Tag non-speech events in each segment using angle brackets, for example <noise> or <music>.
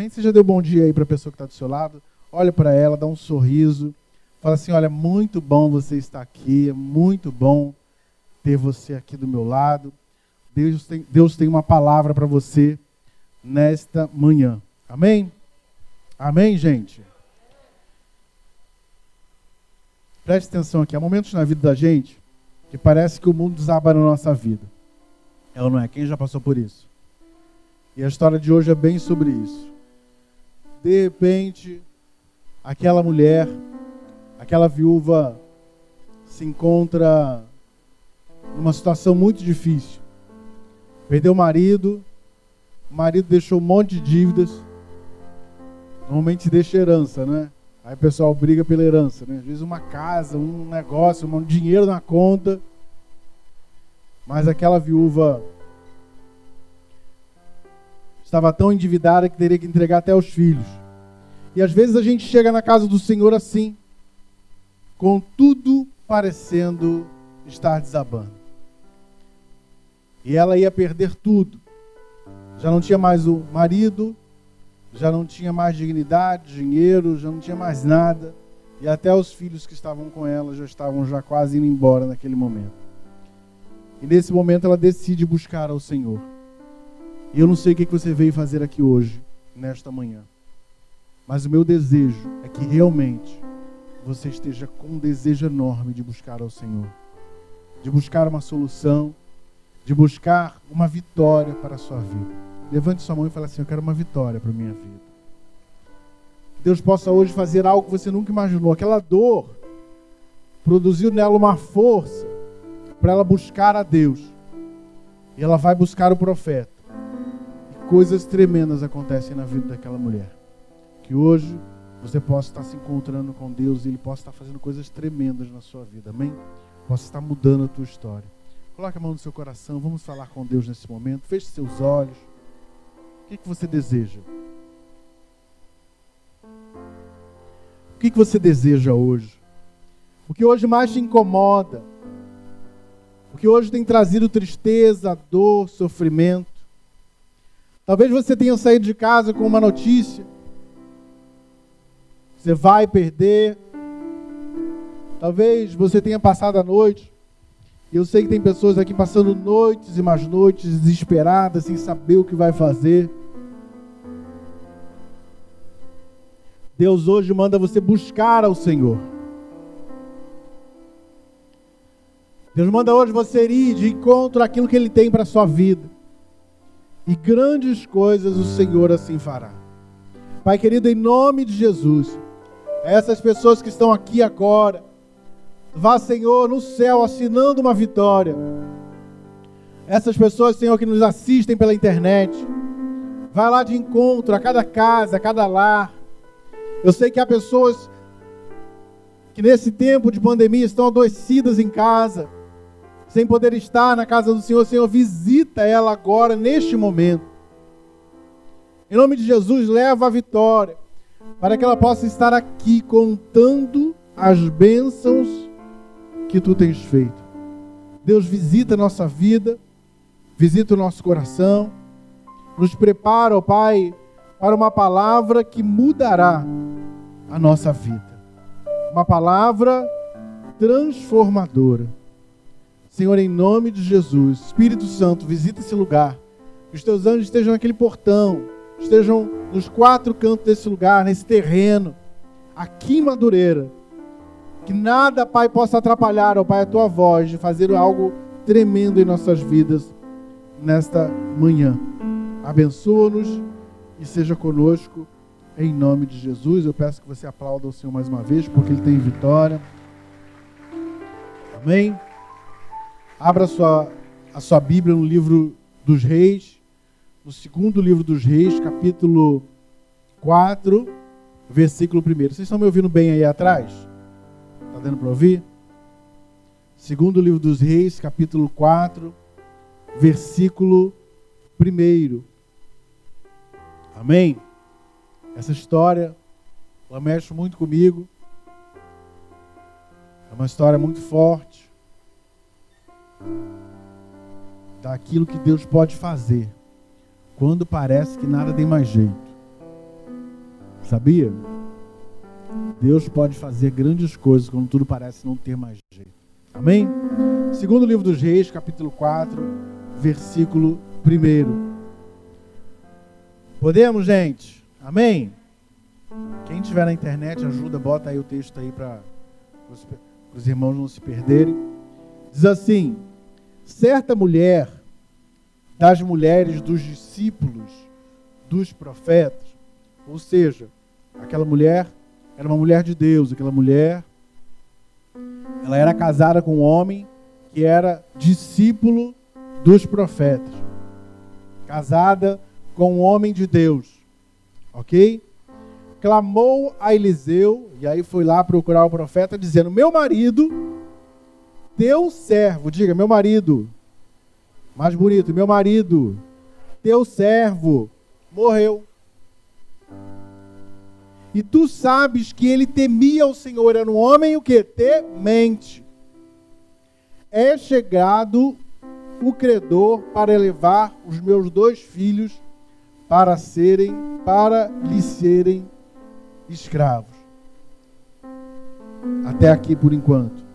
Amém? Você já deu bom dia aí para a pessoa que está do seu lado? Olha para ela, dá um sorriso. Fala assim: olha, muito bom você estar aqui, é muito bom ter você aqui do meu lado. Deus tem, Deus tem uma palavra para você nesta manhã. Amém? Amém, gente? Preste atenção aqui. Há momentos na vida da gente que parece que o mundo desaba na nossa vida. Ela não é? Quem já passou por isso? E a história de hoje é bem sobre isso. De repente, aquela mulher, aquela viúva se encontra numa situação muito difícil. Perdeu o marido, o marido deixou um monte de dívidas. Normalmente deixa herança, né? Aí o pessoal briga pela herança, né? Às vezes uma casa, um negócio, um dinheiro na conta. Mas aquela viúva estava tão endividada que teria que entregar até os filhos. E às vezes a gente chega na casa do Senhor assim, com tudo parecendo estar desabando. E ela ia perder tudo. Já não tinha mais o marido, já não tinha mais dignidade, dinheiro, já não tinha mais nada. E até os filhos que estavam com ela já estavam já quase indo embora naquele momento. E nesse momento ela decide buscar ao Senhor. E eu não sei o que você veio fazer aqui hoje, nesta manhã. Mas o meu desejo é que realmente você esteja com um desejo enorme de buscar ao Senhor, de buscar uma solução, de buscar uma vitória para a sua vida. Levante sua mão e fale assim: Eu quero uma vitória para a minha vida. Deus possa hoje fazer algo que você nunca imaginou. Aquela dor produziu nela uma força para ela buscar a Deus. E ela vai buscar o profeta coisas tremendas acontecem na vida daquela mulher. Que hoje você possa estar se encontrando com Deus e Ele possa estar fazendo coisas tremendas na sua vida. Amém? Possa estar mudando a tua história. Coloque a mão no seu coração. Vamos falar com Deus nesse momento. Feche seus olhos. O que, que você deseja? O que, que você deseja hoje? O que hoje mais te incomoda? O que hoje tem trazido tristeza, dor, sofrimento? Talvez você tenha saído de casa com uma notícia. Você vai perder. Talvez você tenha passado a noite. Eu sei que tem pessoas aqui passando noites e mais noites desesperadas, sem saber o que vai fazer. Deus hoje manda você buscar ao Senhor. Deus manda hoje você ir de encontro àquilo que Ele tem para a sua vida e grandes coisas o Senhor assim fará. Pai querido, em nome de Jesus, essas pessoas que estão aqui agora, vá, Senhor, no céu assinando uma vitória. Essas pessoas, Senhor, que nos assistem pela internet, vai lá de encontro a cada casa, a cada lar. Eu sei que há pessoas que nesse tempo de pandemia estão adoecidas em casa sem poder estar na casa do Senhor, Senhor, visita ela agora, neste momento. Em nome de Jesus, leva a vitória, para que ela possa estar aqui contando as bênçãos que tu tens feito. Deus visita a nossa vida, visita o nosso coração, nos prepara, ó Pai, para uma palavra que mudará a nossa vida. Uma palavra transformadora Senhor, em nome de Jesus, Espírito Santo, visita esse lugar. Que os teus anjos estejam naquele portão, estejam nos quatro cantos desse lugar, nesse terreno, aqui em Madureira. Que nada, Pai, possa atrapalhar, ó Pai, a tua voz de fazer algo tremendo em nossas vidas nesta manhã. Abençoa-nos e seja conosco em nome de Jesus. Eu peço que você aplaude o Senhor mais uma vez, porque Ele tem vitória. Amém. Abra a sua, a sua Bíblia no livro dos Reis, no segundo livro dos Reis, capítulo 4, versículo 1. Vocês estão me ouvindo bem aí atrás? Está dando para ouvir? Segundo livro dos Reis, capítulo 4, versículo 1. Amém? Essa história, ela mexe muito comigo. É uma história muito forte daquilo que Deus pode fazer quando parece que nada tem mais jeito. Sabia? Deus pode fazer grandes coisas quando tudo parece não ter mais jeito. Amém? Segundo livro dos Reis, capítulo 4, versículo 1. Podemos, gente? Amém? Quem tiver na internet, ajuda, bota aí o texto aí para os irmãos não se perderem. Diz assim: certa mulher das mulheres dos discípulos dos profetas, ou seja, aquela mulher era uma mulher de Deus, aquela mulher ela era casada com um homem que era discípulo dos profetas. Casada com um homem de Deus. OK? Clamou a Eliseu e aí foi lá procurar o profeta dizendo: "Meu marido, teu servo, diga, meu marido, mais bonito, meu marido, teu servo morreu. E tu sabes que ele temia o Senhor, era um homem o que? Temente. É chegado o credor para levar os meus dois filhos para serem, para lhe serem escravos. Até aqui por enquanto.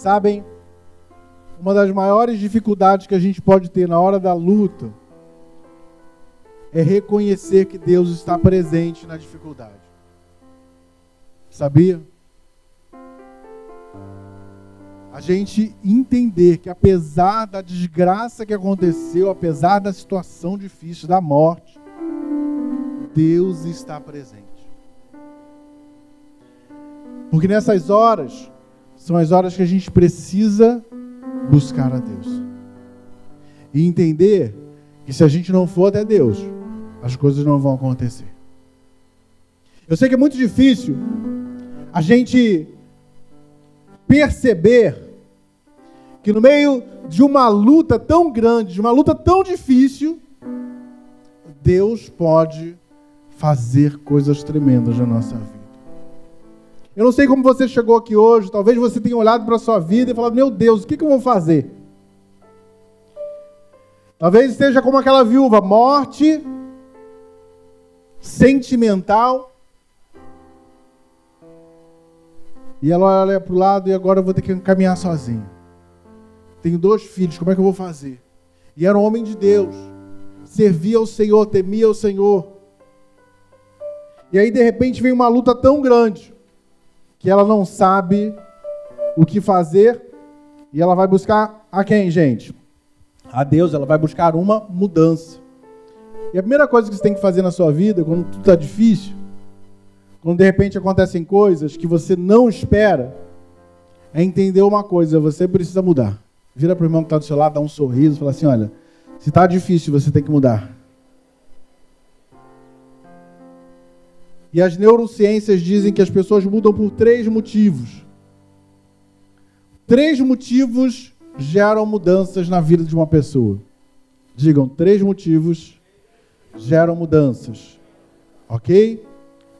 Sabem, uma das maiores dificuldades que a gente pode ter na hora da luta é reconhecer que Deus está presente na dificuldade. Sabia? A gente entender que apesar da desgraça que aconteceu, apesar da situação difícil, da morte, Deus está presente. Porque nessas horas são as horas que a gente precisa buscar a Deus. E entender que se a gente não for até Deus, as coisas não vão acontecer. Eu sei que é muito difícil a gente perceber que no meio de uma luta tão grande, de uma luta tão difícil, Deus pode fazer coisas tremendas na nossa vida. Eu não sei como você chegou aqui hoje, talvez você tenha olhado para a sua vida e falado: Meu Deus, o que, que eu vou fazer? Talvez esteja como aquela viúva, morte sentimental. E ela olha para o lado e agora eu vou ter que caminhar sozinho. Tenho dois filhos, como é que eu vou fazer? E era um homem de Deus, servia ao Senhor, temia ao Senhor. E aí de repente vem uma luta tão grande que ela não sabe o que fazer e ela vai buscar a quem, gente? A Deus, ela vai buscar uma mudança. E a primeira coisa que você tem que fazer na sua vida, quando tudo está difícil, quando de repente acontecem coisas que você não espera, é entender uma coisa: você precisa mudar. Vira para o irmão que está do seu lado, dá um sorriso, fala assim: olha, se está difícil, você tem que mudar. E as neurociências dizem que as pessoas mudam por três motivos. Três motivos geram mudanças na vida de uma pessoa. Digam, três motivos geram mudanças. Ok?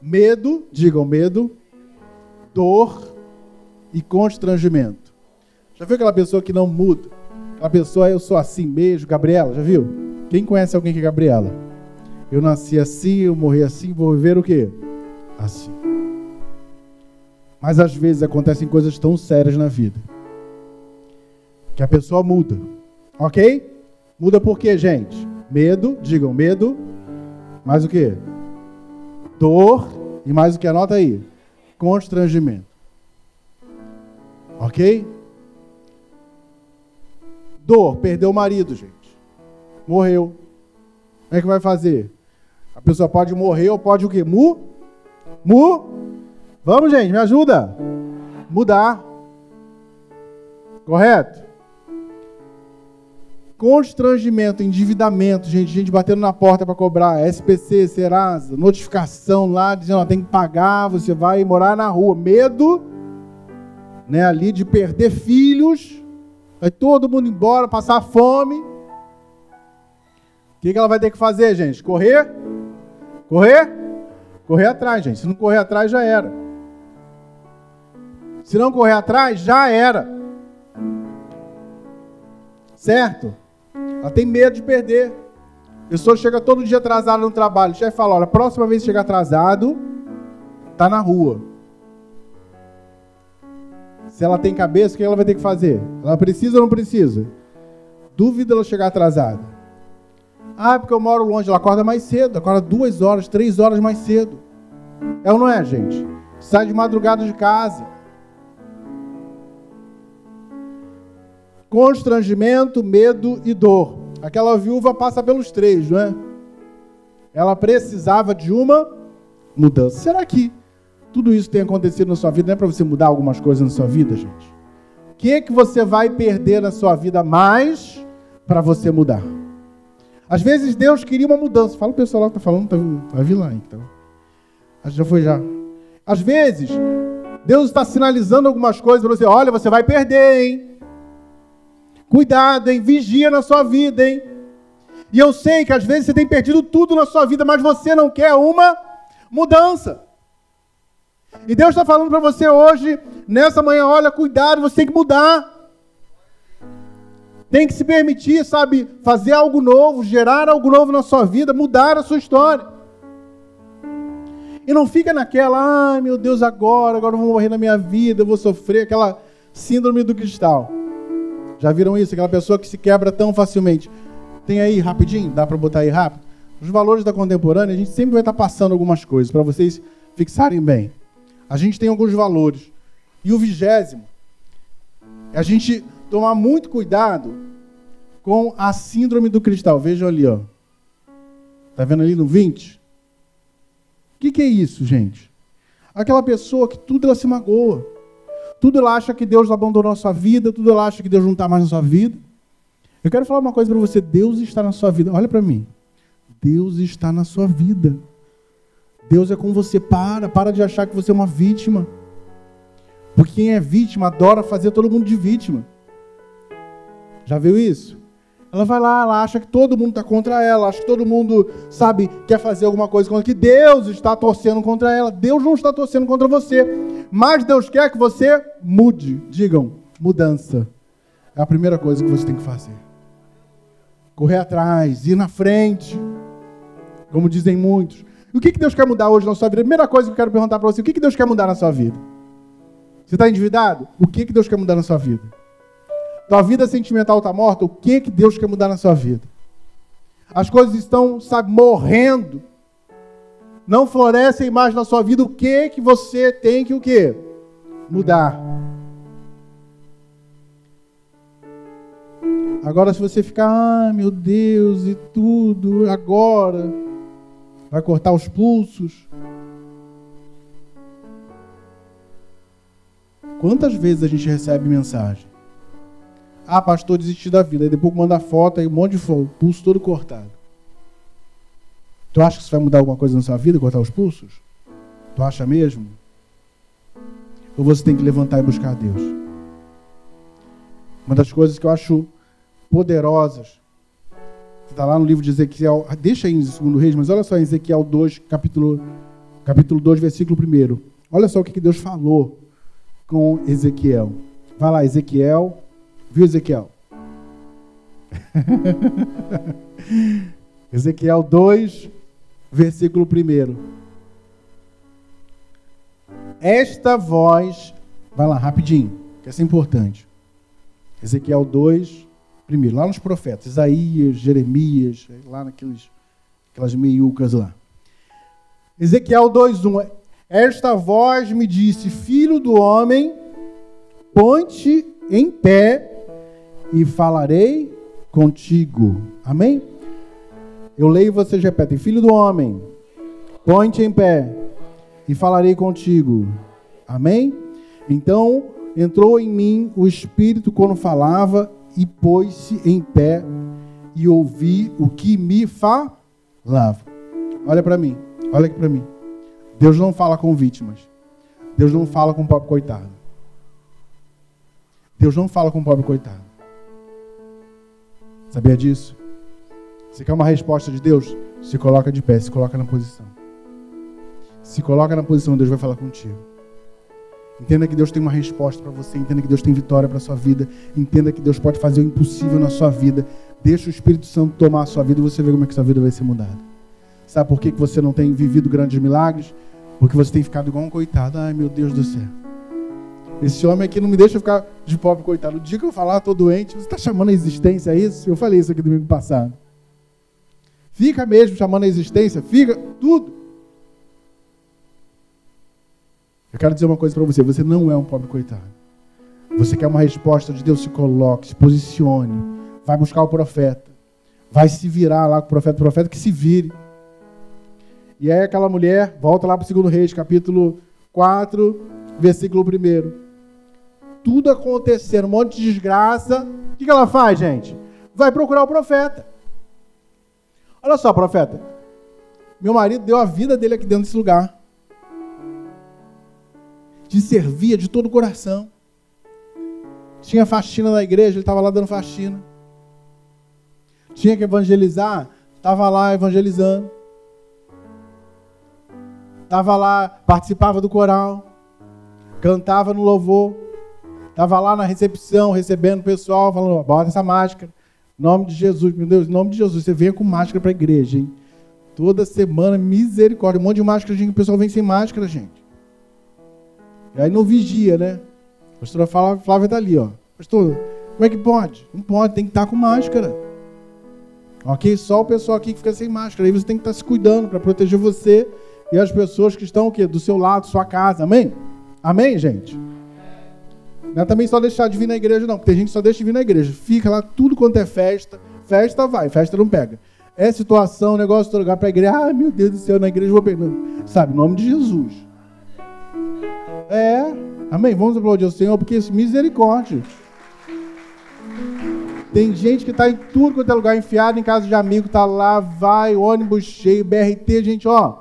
Medo, digam medo, dor e constrangimento. Já viu aquela pessoa que não muda? Aquela pessoa, eu sou assim mesmo, Gabriela, já viu? Quem conhece alguém que é Gabriela? Eu nasci assim, eu morri assim, vou viver o quê? Assim. Mas às vezes acontecem coisas tão sérias na vida que a pessoa muda. Ok? Muda por quê, gente? Medo, digam medo. Mais o quê? Dor. E mais o que? Anota aí. Constrangimento. Ok? Dor, perdeu o marido, gente. Morreu. Como é que vai fazer? A pessoa pode morrer ou pode o quê? Mu? Mu? Vamos, gente, me ajuda. Mudar. Correto? Constrangimento, endividamento, gente, gente batendo na porta para cobrar, SPC, Serasa, notificação lá dizendo, ó, tem que pagar, você vai morar na rua. Medo, né, ali de perder filhos, vai todo mundo embora, passar fome. O que, que ela vai ter que fazer, gente? Correr? Correr? Correr atrás, gente. Se não correr atrás, já era. Se não correr atrás, já era. Certo? Ela tem medo de perder. pessoa chega todo dia atrasada no trabalho. O chefe fala: olha, próxima vez que chegar atrasado, tá na rua. Se ela tem cabeça, o que ela vai ter que fazer? Ela precisa ou não precisa? Dúvida ela chegar atrasada. Ah, porque eu moro longe. Ela acorda mais cedo, acorda duas horas, três horas mais cedo. É ou não é, gente? Sai de madrugada de casa. Constrangimento, medo e dor. Aquela viúva passa pelos três, não é? Ela precisava de uma mudança. Será que tudo isso tem acontecido na sua vida? Não é para você mudar algumas coisas na sua vida, gente? O que é que você vai perder na sua vida mais para você mudar? Às vezes Deus queria uma mudança. Fala o pessoal lá que está falando, tá, vai vir lá então. Já foi já. Às vezes, Deus está sinalizando algumas coisas para você. Olha, você vai perder, hein? Cuidado, hein? Vigia na sua vida, hein? E eu sei que às vezes você tem perdido tudo na sua vida, mas você não quer uma mudança. E Deus está falando para você hoje, nessa manhã, olha, cuidado, você tem que mudar. Tem que se permitir, sabe, fazer algo novo, gerar algo novo na sua vida, mudar a sua história. E não fica naquela, ai meu Deus, agora, agora eu vou morrer na minha vida, eu vou sofrer, aquela síndrome do cristal. Já viram isso? Aquela pessoa que se quebra tão facilmente. Tem aí rapidinho? Dá para botar aí rápido? Os valores da contemporânea, a gente sempre vai estar tá passando algumas coisas para vocês fixarem bem. A gente tem alguns valores. E o vigésimo a gente tomar muito cuidado com a síndrome do cristal. Vejam ali, ó. Tá vendo ali no 20? O que, que é isso, gente? Aquela pessoa que tudo ela se magoa. Tudo ela acha que Deus abandonou a sua vida, tudo ela acha que Deus não está mais na sua vida. Eu quero falar uma coisa para você: Deus está na sua vida. Olha para mim. Deus está na sua vida. Deus é com você. Para, para de achar que você é uma vítima. Porque quem é vítima adora fazer todo mundo de vítima. Já viu isso? Ela vai lá, ela acha que todo mundo está contra ela, acha que todo mundo, sabe, quer fazer alguma coisa contra que Deus está torcendo contra ela. Deus não está torcendo contra você, mas Deus quer que você mude. Digam, mudança. É a primeira coisa que você tem que fazer. Correr atrás, ir na frente, como dizem muitos. O que Deus quer mudar hoje na sua vida? Primeira coisa que eu quero perguntar para você: o que Deus quer mudar na sua vida? Você está endividado? O que Deus quer mudar na sua vida? Tua vida sentimental está morta? O que, que Deus quer mudar na sua vida? As coisas estão, sabe, morrendo. Não florescem mais na sua vida. O que que você tem que o quê? Mudar. Agora, se você ficar, ah, meu Deus, e tudo, agora, vai cortar os pulsos. Quantas vezes a gente recebe mensagem? Ah, pastor, desisti da vida. Aí depois manda foto aí, um monte de fogo, pulso todo cortado. Tu acha que isso vai mudar alguma coisa na sua vida, cortar os pulsos? Tu acha mesmo? Ou você tem que levantar e buscar a Deus? Uma das coisas que eu acho poderosas, está lá no livro de Ezequiel, deixa aí em 2 Reis, mas olha só em Ezequiel 2, capítulo, capítulo 2, versículo 1. Olha só o que Deus falou com Ezequiel. Vai lá, Ezequiel Viu, Ezequiel? <laughs> Ezequiel 2, versículo 1. Esta voz, vai lá rapidinho, que essa é importante. Ezequiel 2, primeiro, lá nos profetas, Isaías, Jeremias, lá naqueles, aquelas meiucas lá. Ezequiel 2:1. Esta voz me disse: Filho do homem, ponte em pé e falarei contigo. Amém? Eu leio e vocês repetem: Filho do homem, põe-te em pé e falarei contigo. Amém? Então entrou em mim o Espírito quando falava e pôs-se em pé e ouvi o que me falava. Olha para mim, olha aqui para mim. Deus não fala com vítimas. Deus não fala com o pobre coitado. Deus não fala com o pobre coitado. Sabia disso? Você quer uma resposta de Deus? Se coloca de pé, se coloca na posição. Se coloca na posição, Deus vai falar contigo. Entenda que Deus tem uma resposta para você, entenda que Deus tem vitória para sua vida, entenda que Deus pode fazer o impossível na sua vida. Deixa o Espírito Santo tomar a sua vida e você vê como é que sua vida vai ser mudada. Sabe por que você não tem vivido grandes milagres? Porque você tem ficado igual um coitado. Ai, meu Deus do céu. Esse homem aqui não me deixa ficar de pobre coitado. O dia que eu falar, estou doente, você está chamando a existência a isso? Eu falei isso aqui domingo passado. Fica mesmo chamando a existência, fica tudo. Eu quero dizer uma coisa para você: você não é um pobre coitado. Você quer uma resposta de Deus, se coloque, se posicione, vai buscar o profeta, vai se virar lá com o profeta, o profeta que se vire. E aí aquela mulher, volta lá para o 2 Reis, capítulo 4, versículo 1. Tudo acontecendo, um monte de desgraça. O que ela faz, gente? Vai procurar o profeta. Olha só, profeta. Meu marido deu a vida dele aqui dentro desse lugar. Te servia de todo o coração. Tinha faxina na igreja, ele estava lá dando faxina. Tinha que evangelizar, estava lá evangelizando. Estava lá, participava do coral, cantava no louvor, estava lá na recepção, recebendo o pessoal, falando: bota essa máscara. Em nome de Jesus, meu Deus, em nome de Jesus, você venha com máscara para a igreja, hein? Toda semana, misericórdia. Um monte de máscara, gente, o pessoal vem sem máscara, gente. E aí não vigia, né? A pastora Flávia está ali, ó. Pastor, como é que pode? Não pode, tem que estar tá com máscara. Ok? Só o pessoal aqui que fica sem máscara. Aí você tem que estar tá se cuidando para proteger você e as pessoas que estão o quê? do seu lado, sua casa. Amém? Amém, gente? Não é também só deixar de vir na igreja, não, tem gente que só deixa de vir na igreja. Fica lá, tudo quanto é festa. Festa vai, festa não pega. É situação, negócio, todo lugar para igreja. Ai, meu Deus do céu, na igreja vou pegar. Sabe, em nome de Jesus. É, amém? Vamos aplaudir o Senhor, porque isso, misericórdia. Tem gente que está em tudo quanto é lugar, enfiado em casa de amigo, está lá, vai, ônibus cheio, BRT, gente, ó,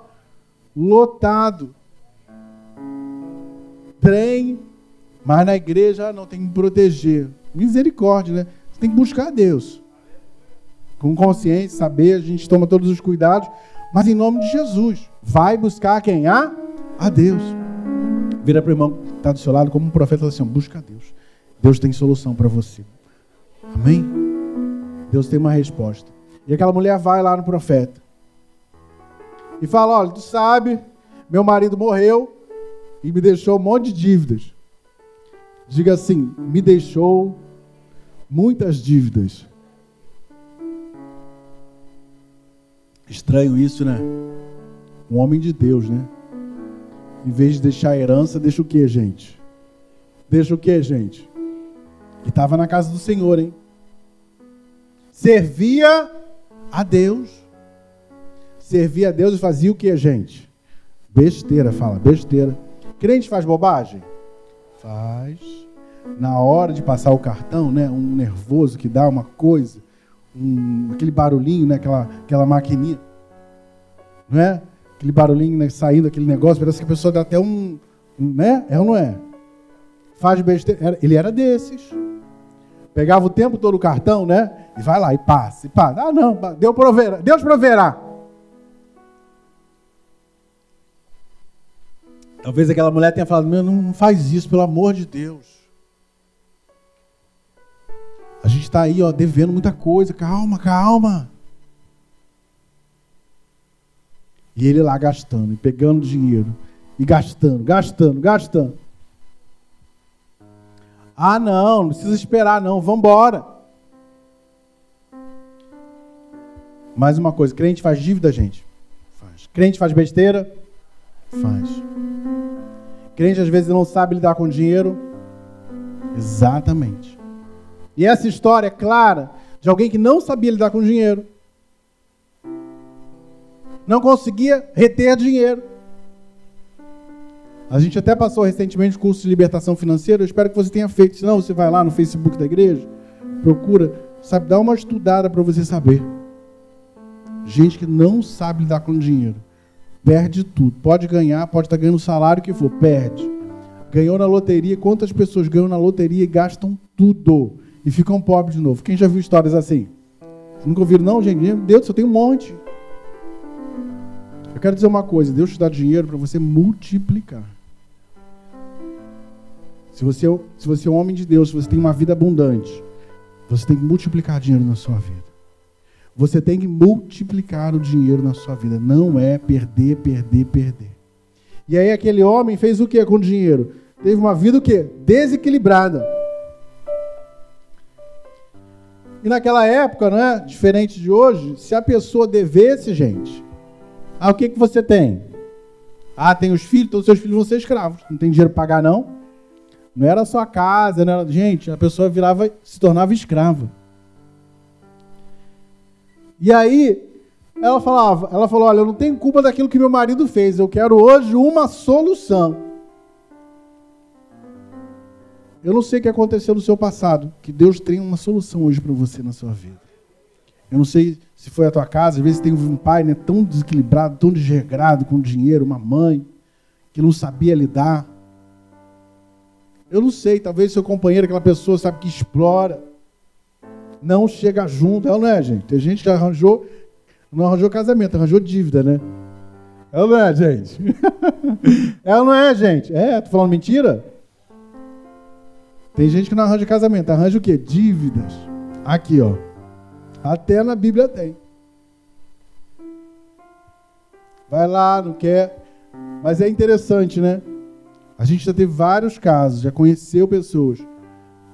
lotado. Trem, mas na igreja não tem que proteger. Misericórdia, né? Você tem que buscar Deus. Com consciência, saber, a gente toma todos os cuidados, mas em nome de Jesus. Vai buscar quem há? A Deus. Vira para o irmão que está do seu lado, como um profeta, assim: busca a Deus. Deus tem solução para você. Amém? Deus tem uma resposta. E aquela mulher vai lá no profeta e fala: Olha, tu sabe, meu marido morreu e me deixou um monte de dívidas. Diga assim: me deixou muitas dívidas. Estranho isso, né? Um homem de Deus, né? Em vez de deixar herança, deixa o que, gente? Deixa o que, gente? E estava na casa do Senhor, hein? Servia a Deus. Servia a Deus e fazia o que, gente? Besteira, fala, besteira. Crente faz bobagem? Faz. Na hora de passar o cartão, né? Um nervoso que dá uma coisa, um, aquele barulhinho, né? Aquela, aquela maquininha, não é? Aquele barulhinho né? saindo, aquele negócio, parece que a pessoa dá até um, né? É ou não é? Faz besteira. Ele era desses. Pegava o tempo todo o cartão, né? E vai lá e passa, e passa. Ah, não, Deus proverá. Deus proverá. Talvez aquela mulher tenha falado: Meu, não faz isso, pelo amor de Deus. A gente está aí, ó, devendo muita coisa. Calma, calma. E ele lá gastando, e pegando dinheiro, e gastando, gastando, gastando. Ah, não, não precisa esperar, não, vamos embora. Mais uma coisa, crente faz dívida, gente? Faz. Crente faz besteira? Faz. Crente às vezes não sabe lidar com dinheiro? Exatamente. E essa história é clara de alguém que não sabia lidar com dinheiro. Não conseguia reter dinheiro. A gente até passou recentemente o curso de libertação financeira. Eu espero que você tenha feito. Se não, você vai lá no Facebook da igreja, procura, sabe, dá uma estudada para você saber. Gente que não sabe lidar com dinheiro. Perde tudo. Pode ganhar, pode estar ganhando o salário que for, perde. Ganhou na loteria, quantas pessoas ganham na loteria e gastam tudo e ficam pobres de novo? Quem já viu histórias assim? Nunca ouviram, não, gente? Meu Deus, eu tenho um monte. Eu quero dizer uma coisa: Deus te dá dinheiro para você multiplicar. Se você, se você é um homem de Deus, se você tem uma vida abundante, você tem que multiplicar dinheiro na sua vida. Você tem que multiplicar o dinheiro na sua vida. Não é perder, perder, perder. E aí aquele homem fez o que com o dinheiro? Teve uma vida o quê? Desequilibrada. E naquela época, né, diferente de hoje, se a pessoa devesse, gente, ah, o que, que você tem? Ah, tem os filhos, os seus filhos vão ser escravos. Não tem dinheiro para pagar, não? Não era só a casa, não era... gente, a pessoa virava, se tornava escrava. E aí, ela falava, ela falou: "Olha, eu não tenho culpa daquilo que meu marido fez. Eu quero hoje uma solução." Eu não sei o que aconteceu no seu passado, que Deus tem uma solução hoje para você na sua vida. Eu não sei se foi a tua casa, às vezes tem um pai né, tão desequilibrado, tão desregrado com dinheiro, uma mãe que não sabia lidar. Eu não sei, talvez seu companheiro, aquela pessoa, sabe, que explora, não chega junto. Ela não é, gente. Tem gente que arranjou, não arranjou casamento, arranjou dívida, né? Ela não é, gente. <laughs> Ela não é, gente. É, tô falando mentira? Tem gente que não arranja casamento, arranja o quê? Dívidas. Aqui, ó. Até na Bíblia tem. Vai lá, não quer. Mas é interessante, né? A gente já teve vários casos, já conheceu pessoas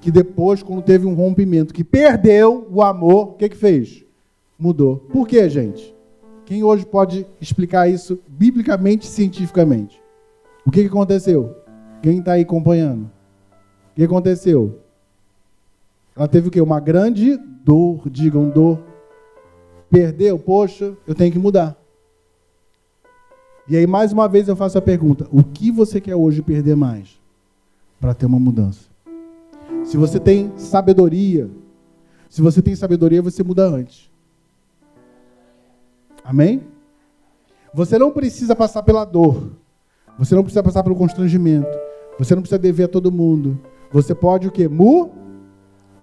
que depois, quando teve um rompimento, que perdeu o amor, o que que fez? Mudou. Por quê, gente? Quem hoje pode explicar isso biblicamente, cientificamente? O que, que aconteceu? Quem está aí acompanhando? Que aconteceu? Ela teve o quê? Uma grande dor, digam dor. Perdeu, poxa, eu tenho que mudar. E aí, mais uma vez, eu faço a pergunta: o que você quer hoje perder mais para ter uma mudança? Se você tem sabedoria, se você tem sabedoria, você muda antes. Amém? Você não precisa passar pela dor. Você não precisa passar pelo constrangimento. Você não precisa dever a todo mundo. Você pode o quê? Mu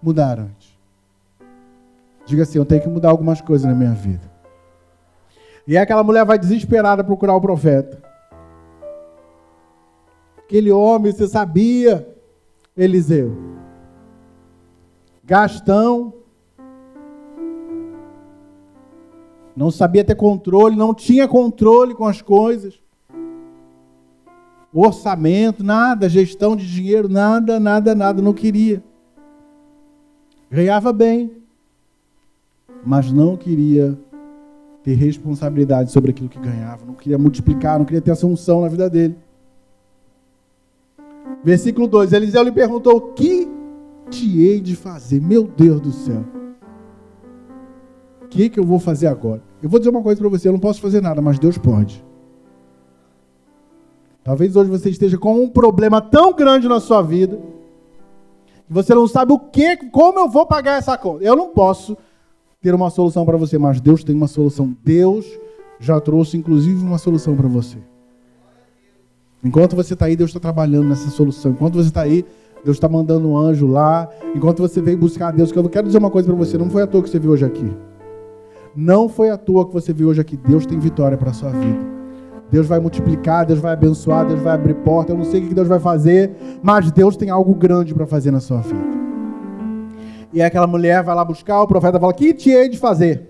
mudar antes. Diga assim, eu tenho que mudar algumas coisas na minha vida. E aquela mulher vai desesperada procurar o profeta. Aquele homem, você sabia, Eliseu. Gastão. Não sabia ter controle, não tinha controle com as coisas orçamento, nada, gestão de dinheiro, nada, nada, nada, não queria. Ganhava bem, mas não queria ter responsabilidade sobre aquilo que ganhava, não queria multiplicar, não queria ter essa unção na vida dele. Versículo 2: Eliseu lhe perguntou: O que te hei de fazer? Meu Deus do céu. O que, que eu vou fazer agora? Eu vou dizer uma coisa para você: eu não posso fazer nada, mas Deus pode. Talvez hoje você esteja com um problema tão grande na sua vida que você não sabe o que, como eu vou pagar essa conta. Eu não posso ter uma solução para você, mas Deus tem uma solução. Deus já trouxe inclusive uma solução para você. Enquanto você está aí, Deus está trabalhando nessa solução. Enquanto você está aí, Deus está mandando um anjo lá. Enquanto você vem buscar a Deus, que eu quero dizer uma coisa para você: não foi à toa que você viu hoje aqui. Não foi à toa que você viu hoje aqui. Deus tem vitória para a sua vida. Deus vai multiplicar, Deus vai abençoar, Deus vai abrir porta. Eu não sei o que Deus vai fazer, mas Deus tem algo grande para fazer na sua vida. E aquela mulher vai lá buscar, o profeta fala: Que te hei de fazer?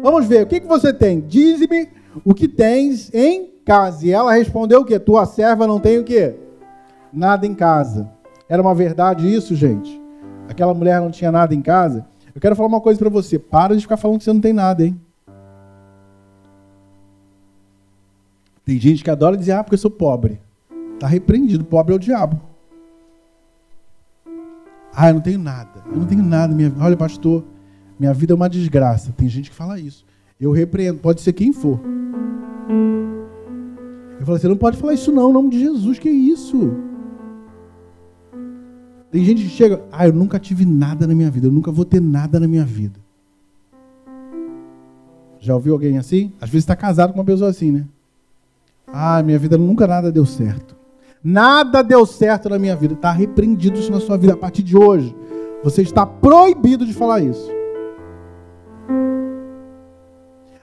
Vamos ver, o que, que você tem? Dize-me o que tens em casa. E ela respondeu o quê? Tua serva não tem o quê? Nada em casa. Era uma verdade isso, gente? Aquela mulher não tinha nada em casa? Eu quero falar uma coisa para você. Para de ficar falando que você não tem nada, hein? Tem gente que adora dizer, ah, porque eu sou pobre. Está repreendido, pobre é o diabo. Ah, eu não tenho nada. Eu não tenho nada. Minha... Olha, pastor, minha vida é uma desgraça. Tem gente que fala isso. Eu repreendo, pode ser quem for. Eu falei, você não pode falar isso não, em nome de Jesus, que é isso? Tem gente que chega, ah, eu nunca tive nada na minha vida, eu nunca vou ter nada na minha vida. Já ouviu alguém assim? Às vezes está casado com uma pessoa assim, né? Ah, minha vida nunca nada deu certo. Nada deu certo na minha vida. Está repreendido isso na sua vida a partir de hoje. Você está proibido de falar isso.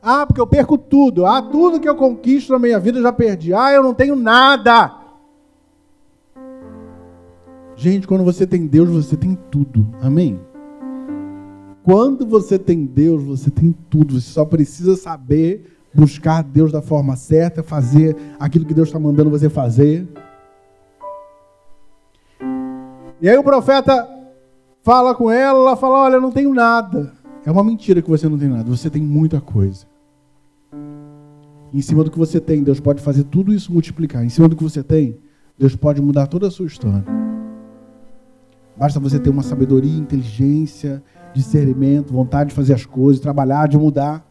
Ah, porque eu perco tudo. Ah, tudo que eu conquisto na minha vida eu já perdi. Ah, eu não tenho nada. Gente, quando você tem Deus, você tem tudo. Amém? Quando você tem Deus, você tem tudo. Você só precisa saber buscar Deus da forma certa, fazer aquilo que Deus está mandando você fazer. E aí o profeta fala com ela, ela fala: Olha, eu não tenho nada. É uma mentira que você não tem nada, você tem muita coisa. Em cima do que você tem, Deus pode fazer tudo isso multiplicar. Em cima do que você tem, Deus pode mudar toda a sua história. Basta você ter uma sabedoria, inteligência, discernimento, vontade de fazer as coisas, trabalhar, de mudar.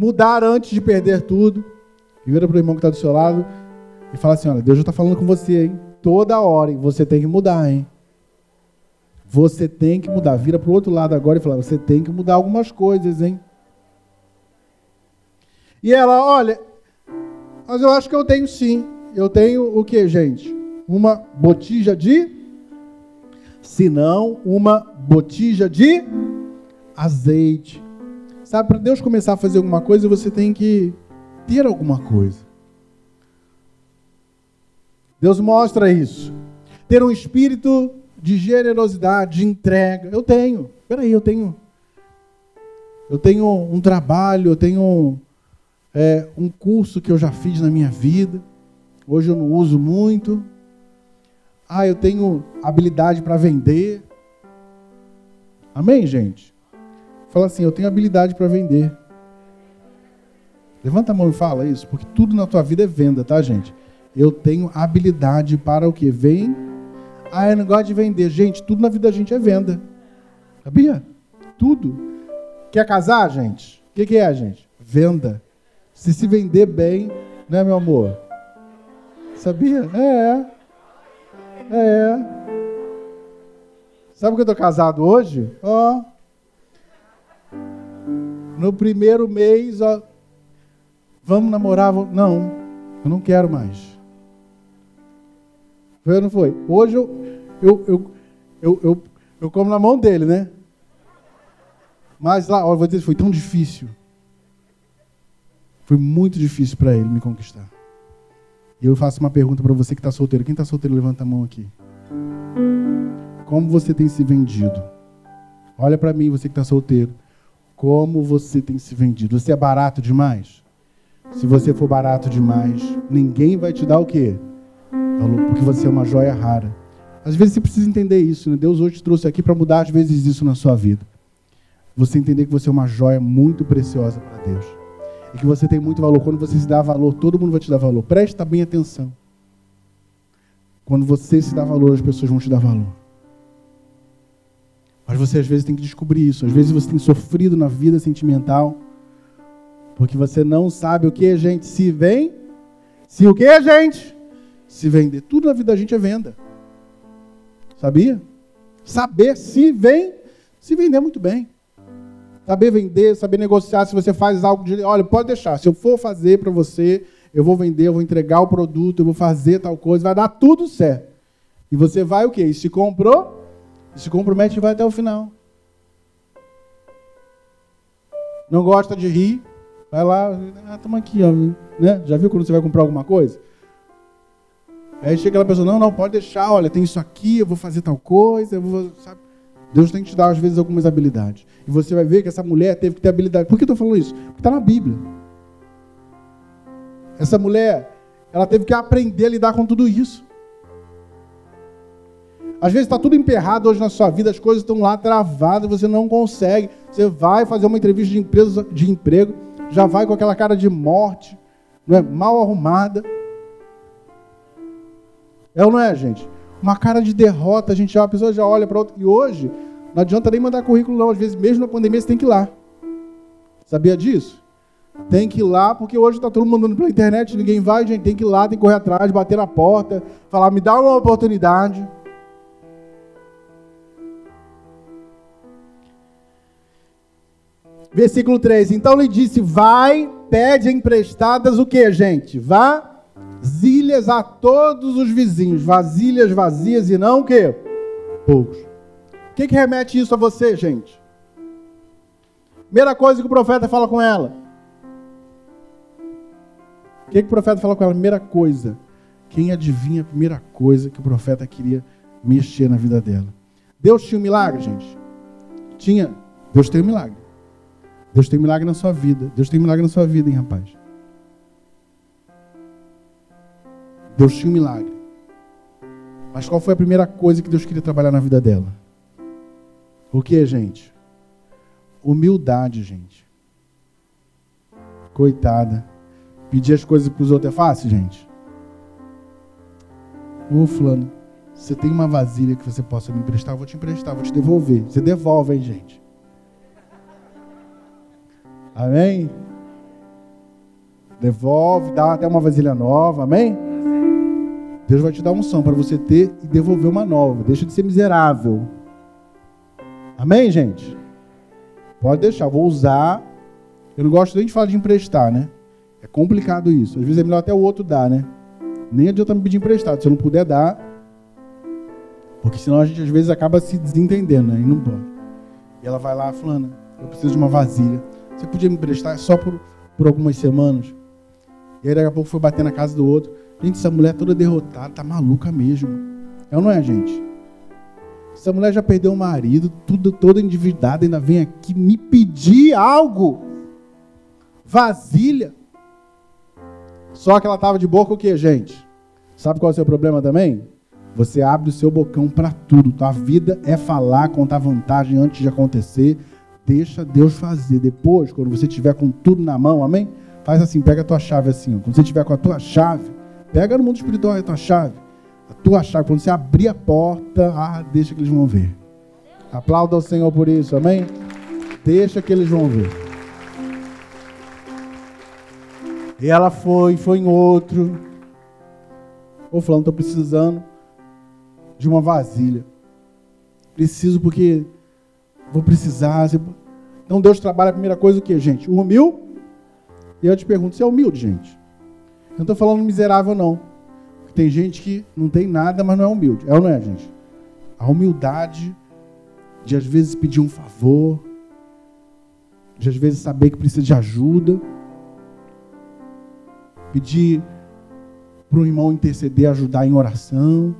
Mudar antes de perder tudo. E vira para o irmão que está do seu lado e fala assim: Olha, Deus já está falando com você, hein? Toda hora? Você tem que mudar, hein? Você tem que mudar. Vira para o outro lado agora e fala: Você tem que mudar algumas coisas, hein? E ela, olha, mas eu acho que eu tenho sim. Eu tenho o que, gente? Uma botija de. Se não, uma botija de azeite. Sabe, para Deus começar a fazer alguma coisa, você tem que ter alguma coisa. Deus mostra isso. Ter um espírito de generosidade, de entrega. Eu tenho. Peraí, eu tenho. Eu tenho um trabalho, eu tenho é, um curso que eu já fiz na minha vida. Hoje eu não uso muito. Ah, eu tenho habilidade para vender. Amém, gente? Fala assim, eu tenho habilidade para vender. Levanta a mão e fala isso, porque tudo na tua vida é venda, tá, gente? Eu tenho habilidade para o que? Vem. Ah, eu não gosto de vender. Gente, tudo na vida da gente é venda. Sabia? Tudo. Quer casar, gente? O que, que é, gente? Venda. Se se vender bem, né, meu amor? Sabia? É. É. Sabe que eu tô casado hoje? Ó. No primeiro mês, ó. Vamos namorar? Não, eu não quero mais. Foi ou não foi? Hoje eu, eu, eu, eu, eu, eu como na mão dele, né? Mas lá, ó, vou dizer, foi tão difícil. Foi muito difícil para ele me conquistar. E eu faço uma pergunta para você que está solteiro. Quem está solteiro, levanta a mão aqui. Como você tem se vendido? Olha para mim, você que está solteiro. Como você tem se vendido? Você é barato demais? Se você for barato demais, ninguém vai te dar o quê? Porque você é uma joia rara. Às vezes você precisa entender isso. Né? Deus hoje te trouxe aqui para mudar, às vezes, isso na sua vida. Você entender que você é uma joia muito preciosa para Deus e que você tem muito valor. Quando você se dá valor, todo mundo vai te dar valor. Presta bem atenção. Quando você se dá valor, as pessoas vão te dar valor. Mas você às vezes tem que descobrir isso. Às vezes você tem sofrido na vida sentimental. Porque você não sabe o que, gente, se vem. Se o que, gente? Se vender. Tudo na vida da gente é venda. Sabia? Saber se vem, se vender muito bem. Saber vender, saber negociar, se você faz algo de. Olha, pode deixar. Se eu for fazer para você, eu vou vender, eu vou entregar o produto, eu vou fazer tal coisa, vai dar tudo certo. E você vai o quê? E se comprou, se compromete e vai até o final. Não gosta de rir, vai lá, ah, aqui, ó, né? Já viu quando você vai comprar alguma coisa? Aí chega aquela pessoa, não, não, pode deixar, olha, tem isso aqui, eu vou fazer tal coisa, eu vou, sabe? Deus tem que te dar, às vezes, algumas habilidades. E você vai ver que essa mulher teve que ter habilidade. Por que eu estou falando isso? Porque está na Bíblia. Essa mulher, ela teve que aprender a lidar com tudo isso. Às vezes está tudo emperrado hoje na sua vida, as coisas estão lá travadas, você não consegue. Você vai fazer uma entrevista de, empresa, de emprego, já vai com aquela cara de morte, não é? mal arrumada. É ou não é, gente? uma cara de derrota, a gente já, a pessoa já olha para outra. E hoje, não adianta nem mandar currículo, não. Às vezes, mesmo na pandemia, você tem que ir lá. Sabia disso? Tem que ir lá, porque hoje está todo mundo mandando pela internet, ninguém vai, gente. Tem que ir lá, tem que correr atrás, bater na porta, falar, me dá uma oportunidade. Versículo 3. Então lhe disse: Vai, pede emprestadas o que, gente? Vasilhas a todos os vizinhos, vasilhas vazias e não o quê? Poucos. O que, que remete isso a você, gente? Primeira coisa que o profeta fala com ela. O que, que o profeta fala com ela? Primeira coisa. Quem adivinha a primeira coisa que o profeta queria mexer na vida dela? Deus tinha um milagre, gente? Tinha. Deus tem um milagre. Deus tem milagre na sua vida. Deus tem milagre na sua vida, hein, rapaz? Deus tinha um milagre. Mas qual foi a primeira coisa que Deus queria trabalhar na vida dela? O que, gente? Humildade, gente. Coitada. Pedir as coisas para os outros é fácil, gente? Ô, fulano, você tem uma vasilha que você possa me emprestar? Eu vou te emprestar, vou te devolver. Você devolve, hein, gente? Amém? Devolve, dá até uma vasilha nova, amém? Deus vai te dar unção para você ter e devolver uma nova. Deixa de ser miserável. Amém, gente? Pode deixar, vou usar. Eu não gosto nem de falar de emprestar, né? É complicado isso. Às vezes é melhor até o outro dar, né? Nem adianta me pedir emprestado. Se eu não puder dar, porque senão a gente às vezes acaba se desentendendo, né? E não pode. E ela vai lá, fulana, eu preciso de uma vasilha. Você podia me emprestar só por, por algumas semanas? E aí daqui a pouco foi bater na casa do outro. Gente, essa mulher toda derrotada, tá maluca mesmo. É ou não é, gente? Essa mulher já perdeu o marido, tudo, toda endividada, ainda vem aqui me pedir algo. Vasilha. Só que ela estava de boca o que, gente? Sabe qual é o seu problema também? Você abre o seu bocão para tudo. Tua vida é falar, contar vantagem antes de acontecer. Deixa Deus fazer. Depois, quando você tiver com tudo na mão, amém? Faz assim, pega a tua chave assim. Ó. Quando você tiver com a tua chave, pega no mundo espiritual a tua chave. A tua chave, quando você abrir a porta, ah, deixa que eles vão ver. Aplauda o Senhor por isso, amém? Deixa que eles vão ver. E ela foi, foi em outro. Ou falando, estou precisando de uma vasilha. Preciso porque vou precisar. Então Deus trabalha a primeira coisa o que, gente? O humilde. E eu te pergunto, você é humilde, gente? Eu não estou falando miserável, não. Tem gente que não tem nada, mas não é humilde. É ou não é, gente? A humildade de às vezes pedir um favor, de às vezes saber que precisa de ajuda pedir para um irmão interceder, ajudar em oração.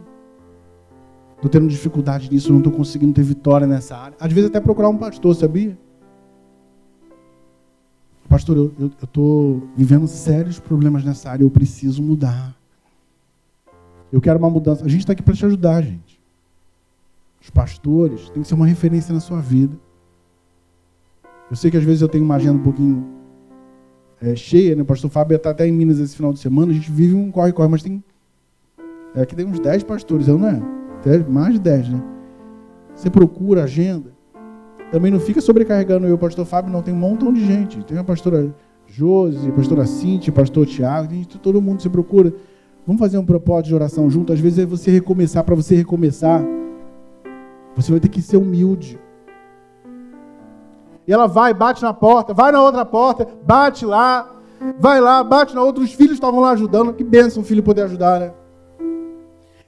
Estou tendo dificuldade nisso, não estou conseguindo ter vitória nessa área. Às vezes até procurar um pastor, sabia? Pastor, eu estou vivendo sérios problemas nessa área, eu preciso mudar. Eu quero uma mudança. A gente está aqui para te ajudar, gente. Os pastores têm que ser uma referência na sua vida. Eu sei que às vezes eu tenho uma agenda um pouquinho é, cheia, né? O pastor Fábio está até em Minas esse final de semana, a gente vive um corre-corre, mas tem. É, aqui tem uns 10 pastores, não é? mais de 10, né? Você procura agenda. Também não fica sobrecarregando eu, pastor Fábio, não, tem um montão de gente. Tem a pastora Josi, a pastora Cintia, pastor Tiago, todo mundo se procura. Vamos fazer um propósito de oração junto. Às vezes é você recomeçar, para você recomeçar, você vai ter que ser humilde. E ela vai, bate na porta, vai na outra porta, bate lá, vai lá, bate na outra. Os filhos estavam lá ajudando. Que benção o filho poder ajudar, né?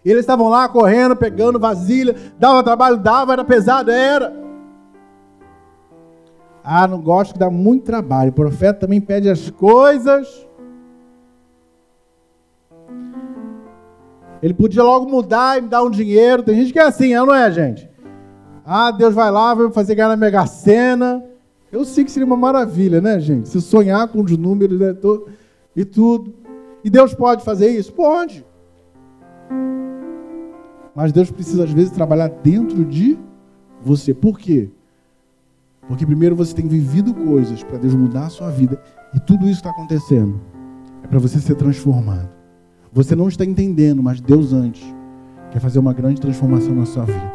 Eles estavam lá correndo, pegando vasilha, dava trabalho, dava, era pesado, era. Ah, não gosto que dá muito trabalho. O profeta também pede as coisas. Ele podia logo mudar e me dar um dinheiro. Tem gente que é assim, não é, gente? Ah, Deus vai lá, vai fazer ganhar na Mega Sena. Eu sei que seria uma maravilha, né, gente? Se sonhar com os números né, e tudo. E Deus pode fazer isso? Pode. Mas Deus precisa, às vezes, trabalhar dentro de você. Por quê? Porque primeiro você tem vivido coisas para Deus mudar a sua vida. E tudo isso está acontecendo. É para você ser transformado. Você não está entendendo, mas Deus antes quer fazer uma grande transformação na sua vida.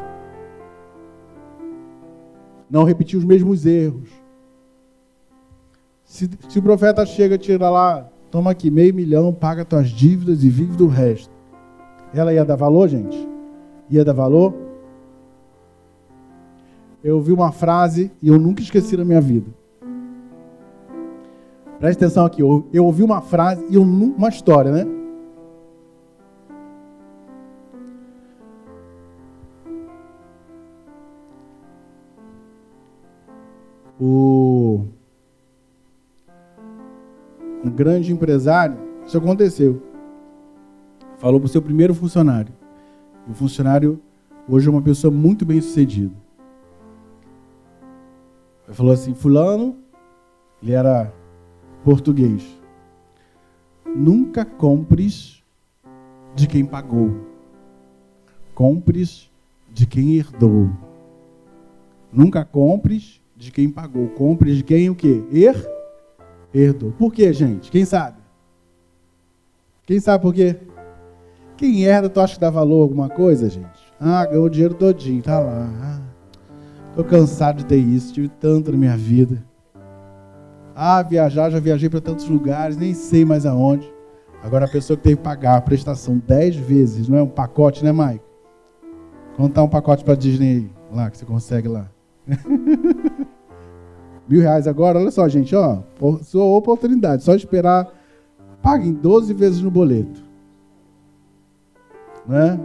Não repetir os mesmos erros. Se, se o profeta chega, tira lá, toma aqui meio milhão, paga tuas dívidas e vive do resto. Ela ia dar valor, gente? Ia dar valor? Eu ouvi uma frase e eu nunca esqueci na minha vida. Preste atenção aqui. Eu, eu ouvi uma frase e eu uma história, né? O um grande empresário, isso aconteceu. Falou para o seu primeiro funcionário. O funcionário hoje é uma pessoa muito bem sucedida. Ele falou assim: Fulano, ele era português. Nunca compres de quem pagou. Compres de quem herdou. Nunca compres de quem pagou. Compres de quem o quê? Her herdou. Por quê, gente? Quem sabe? Quem sabe por quê? Quem herda, tu acha que dá valor a alguma coisa, gente? Ah, ganhou o dinheiro todinho, tá lá. Ah, tô cansado de ter isso, tive tanto na minha vida. Ah, viajar, já viajei para tantos lugares, nem sei mais aonde. Agora a pessoa que teve que pagar a prestação 10 vezes, não é um pacote, né, Mike? Contar um pacote para Disney lá, que você consegue lá. <laughs> Mil reais agora, olha só, gente, ó. Sua oportunidade, só esperar. Paguem 12 vezes no boleto. Né?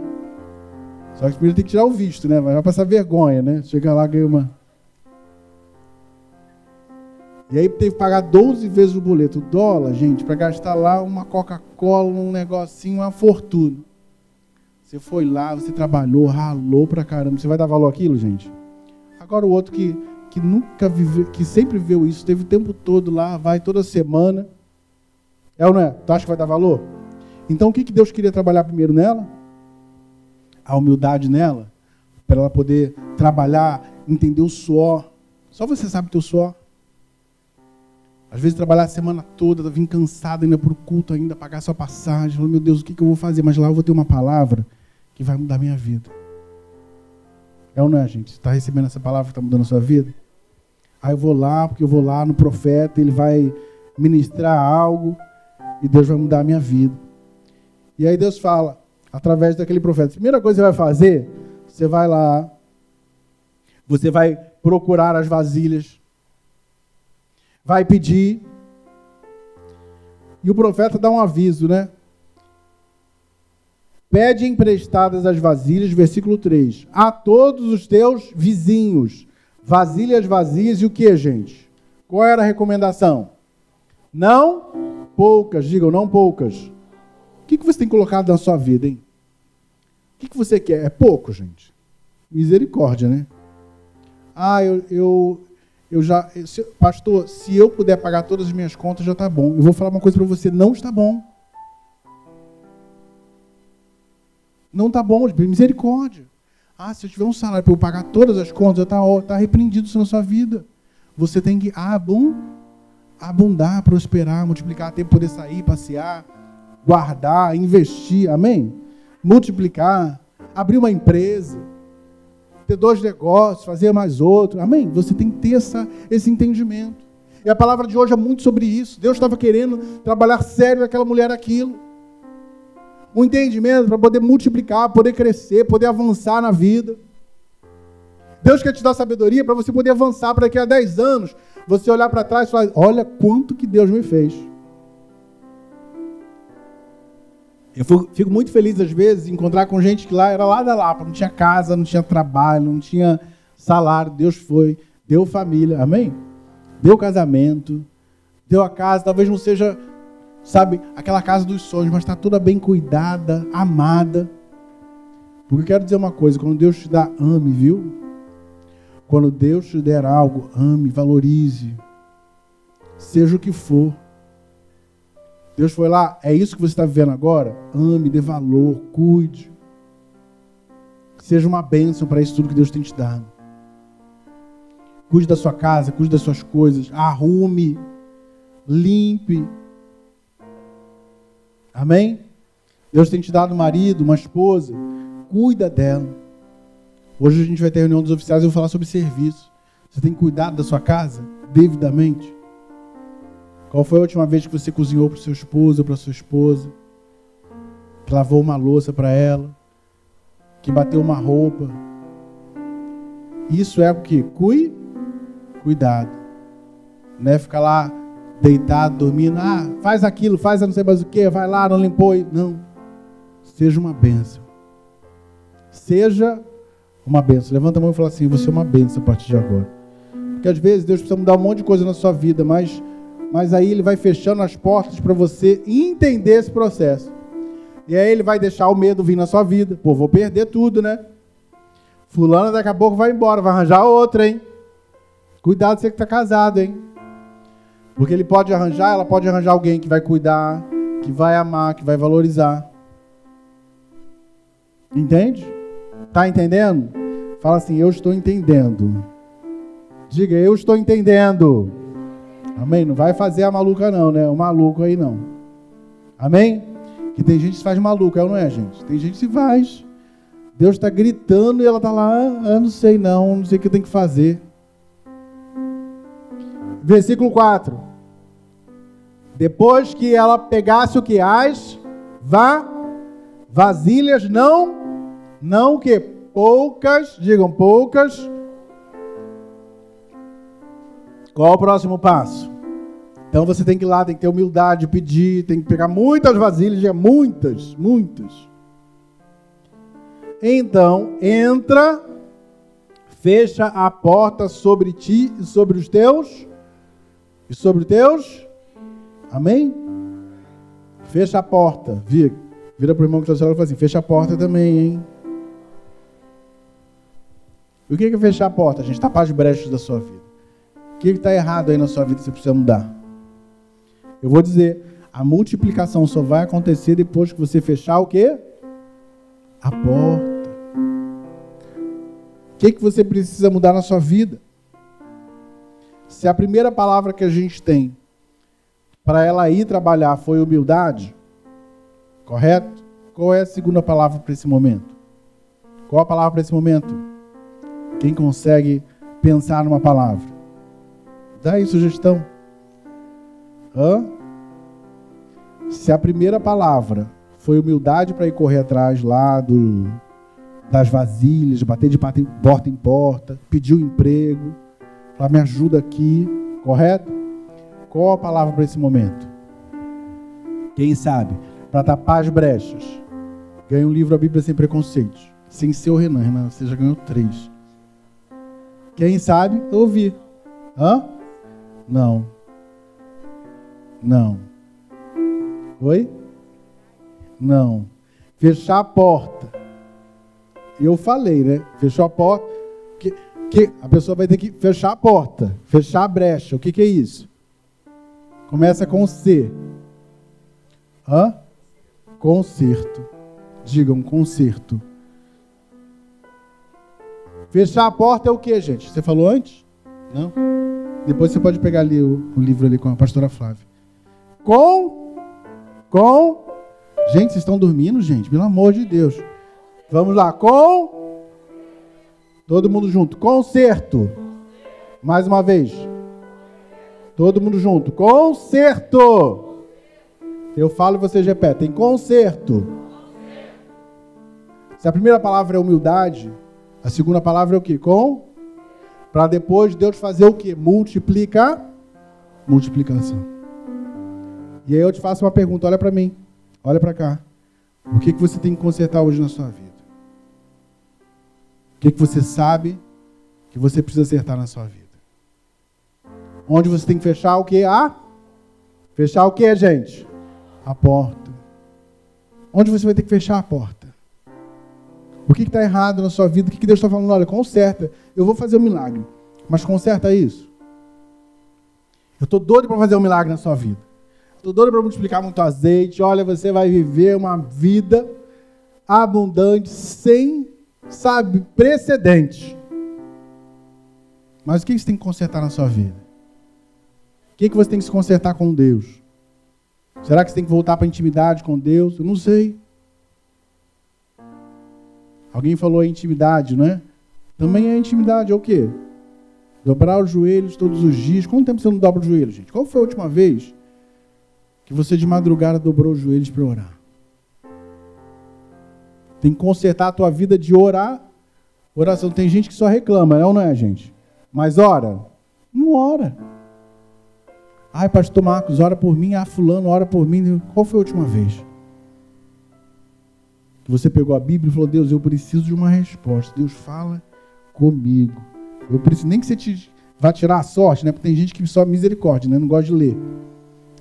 Só que primeiro tem que tirar o visto, né? Vai passar vergonha, né? Chega lá, ganha uma. E aí teve que pagar 12 vezes o boleto. O dólar, gente, para gastar lá uma Coca-Cola, um negocinho, uma fortuna. Você foi lá, você trabalhou, ralou pra caramba. Você vai dar valor àquilo, gente? Agora o outro que, que nunca viveu, que sempre viu isso, teve o tempo todo lá, vai toda semana. É ou não é? Tu acha que vai dar valor? Então o que, que Deus queria trabalhar primeiro nela? A humildade nela, para ela poder trabalhar, entender o suor. Só você sabe o teu suor. Às vezes trabalhar a semana toda, vir cansado ainda para o culto, ainda pagar sua passagem. Falar, meu Deus, o que, que eu vou fazer? Mas lá eu vou ter uma palavra que vai mudar minha vida. É ou não é, gente? Está recebendo essa palavra que está mudando a sua vida? Aí eu vou lá, porque eu vou lá no profeta, ele vai ministrar algo e Deus vai mudar a minha vida. E aí Deus fala: através daquele profeta. A primeira coisa que você vai fazer, você vai lá, você vai procurar as vasilhas, vai pedir, e o profeta dá um aviso, né? Pede emprestadas as vasilhas, versículo 3, a todos os teus vizinhos, vasilhas vazias e o que, gente? Qual era a recomendação? Não poucas, digam, não poucas. O que, que você tem colocado na sua vida, hein? O que, que você quer? É pouco, gente. Misericórdia, né? Ah, eu, eu, eu já. Se, pastor, se eu puder pagar todas as minhas contas, já está bom. Eu vou falar uma coisa para você: não está bom. Não está bom, misericórdia. Ah, se eu tiver um salário para eu pagar todas as contas, já está tá repreendido isso na sua vida. Você tem que abundar, prosperar, multiplicar, ter poder sair, passear, guardar, investir, amém? Multiplicar, abrir uma empresa, ter dois negócios, fazer mais outro, amém? Você tem que ter essa, esse entendimento. E a palavra de hoje é muito sobre isso. Deus estava querendo trabalhar sério naquela mulher aquilo. Um entendimento para poder multiplicar, poder crescer, poder avançar na vida. Deus quer te dar sabedoria para você poder avançar para daqui a 10 anos. Você olhar para trás e falar: olha quanto que Deus me fez. Eu fico muito feliz, às vezes, em encontrar com gente que lá era lá da Lapa, não tinha casa, não tinha trabalho, não tinha salário. Deus foi, deu família, amém? Deu casamento, deu a casa, talvez não seja, sabe, aquela casa dos sonhos, mas está toda bem cuidada, amada. Porque eu quero dizer uma coisa: quando Deus te dá, ame, viu? Quando Deus te der algo, ame, valorize, seja o que for. Deus foi lá, é isso que você está vivendo agora? Ame, dê valor, cuide. Seja uma bênção para isso tudo que Deus tem te dado. Cuide da sua casa, cuide das suas coisas, arrume, limpe. Amém? Deus tem te dado um marido, uma esposa, cuida dela. Hoje a gente vai ter reunião dos oficiais e eu vou falar sobre serviço. Você tem cuidado da sua casa devidamente? Qual foi a última vez que você cozinhou para o seu esposo ou para sua esposa? Que lavou uma louça para ela? Que bateu uma roupa? Isso é o que? Cui, cuidado. Não é ficar lá deitado, dormindo. Ah, faz aquilo, faz não sei mais o que, vai lá, não limpou. Não. Seja uma bênção. Seja uma bênção. Levanta a mão e fala assim: você é uma bênção a partir de agora. Porque às vezes Deus precisa mudar um monte de coisa na sua vida, mas mas aí ele vai fechando as portas para você entender esse processo. E aí ele vai deixar o medo vir na sua vida. Pô, vou perder tudo, né? Fulano daqui a pouco vai embora, vai arranjar outra, hein? Cuidado você que está casado, hein? Porque ele pode arranjar, ela pode arranjar alguém que vai cuidar, que vai amar, que vai valorizar. Entende? Tá entendendo? Fala assim, eu estou entendendo. Diga, eu estou entendendo. Amém? Não vai fazer a maluca não, né? O maluco aí não. Amém? Que tem gente que faz maluco, é não é, gente? Tem gente que se faz. Deus está gritando e ela está lá, ah, não sei não, não sei o que tenho que fazer. Versículo 4. Depois que ela pegasse o que? As vá, vasilhas não, não que poucas, digam poucas. Qual o próximo passo? Então você tem que ir lá, tem que ter humildade, pedir, tem que pegar muitas vasilhas, muitas, muitas. Então, entra, fecha a porta sobre ti e sobre os teus. E sobre os teus. Amém? Fecha a porta. Vira, vira para o irmão que está e fala assim: fecha a porta também, hein? O que é fechar a porta? A gente tapar as brechas da sua vida. O que está errado aí na sua vida que você precisa mudar? Eu vou dizer, a multiplicação só vai acontecer depois que você fechar o quê? A porta que, que você precisa mudar na sua vida? Se a primeira palavra que a gente tem para ela ir trabalhar foi humildade, correto? Qual é a segunda palavra para esse momento? Qual a palavra para esse momento? Quem consegue pensar numa palavra? Dá aí sugestão. Hã? Se a primeira palavra foi humildade para ir correr atrás lá do das vasilhas, bater de porta em porta, pedir um emprego, falar, me ajuda aqui, correto? Qual a palavra para esse momento? Quem sabe? Para tapar as brechas. Ganha um livro A Bíblia Sem Preconceitos. Sem ser o Renan. Renan, você já ganhou três. Quem sabe? Ouvir. Hã? Não. Não. Oi? Não. Fechar a porta eu falei, né? Fechou a porta. Que, que a pessoa vai ter que fechar a porta, fechar a brecha. O que, que é isso? Começa com C. Hã? Conserto. Digam, conserto. Fechar a porta é o que, gente? Você falou antes? Não? Depois você pode pegar ali o, o livro ali com a pastora Flávia. Com. Com. Gente, vocês estão dormindo, gente? Pelo amor de Deus. Vamos lá, com. Todo mundo junto. Concerto. Mais uma vez. Todo mundo junto. Concerto. Eu falo e vocês repetem. Concerto. Se a primeira palavra é humildade, a segunda palavra é o que? Com. Para depois Deus fazer o que? Multiplica. Multiplicação. E aí eu te faço uma pergunta. Olha para mim. Olha para cá. O que, que você tem que consertar hoje na sua vida? que, que você sabe que você precisa acertar na sua vida? Onde você tem que fechar o que? A? Fechar o que, gente? A porta. Onde você vai ter que fechar a porta? O que está errado na sua vida? O que, que Deus está falando? Olha, conserta. Eu vou fazer um milagre. Mas conserta isso. Eu estou doido para fazer um milagre na sua vida. Estou doido para multiplicar muito azeite. Olha, você vai viver uma vida abundante sem sabe, precedente. Mas o que você tem que consertar na sua vida? O que você tem que se consertar com Deus? Será que você tem que voltar para a intimidade com Deus? Eu não sei. Alguém falou intimidade, não é? Também é intimidade, é o quê? Dobrar os joelhos todos os dias. Quanto tempo você não dobra os joelhos, gente? Qual foi a última vez que você de madrugada dobrou os joelhos para orar? Tem que consertar a tua vida de orar. Oração. Tem gente que só reclama, não, não é, gente? Mas ora. Não ora. Ai, pastor Marcos, ora por mim. Ah, fulano, ora por mim. Qual foi a última vez? Que você pegou a Bíblia e falou, Deus, eu preciso de uma resposta. Deus fala comigo. Eu preciso, nem que você te, vá tirar a sorte, né? Porque tem gente que só misericórdia, né? Não gosta de ler.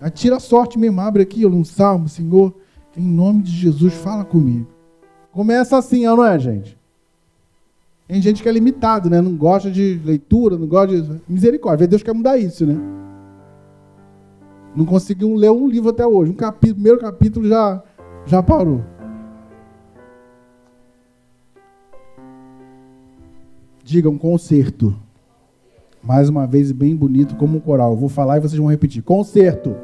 Aí tira a sorte mesmo, abre aqui um salmo, Senhor, em nome de Jesus, fala comigo. Começa assim, não é, gente? Tem gente que é limitado, né? Não gosta de leitura, não gosta de. Misericórdia. Deus quer mudar isso, né? Não conseguiu ler um livro até hoje. Um capítulo, primeiro capítulo já, já parou. Diga um concerto. Mais uma vez, bem bonito, como um coral. Eu vou falar e vocês vão repetir. Concerto.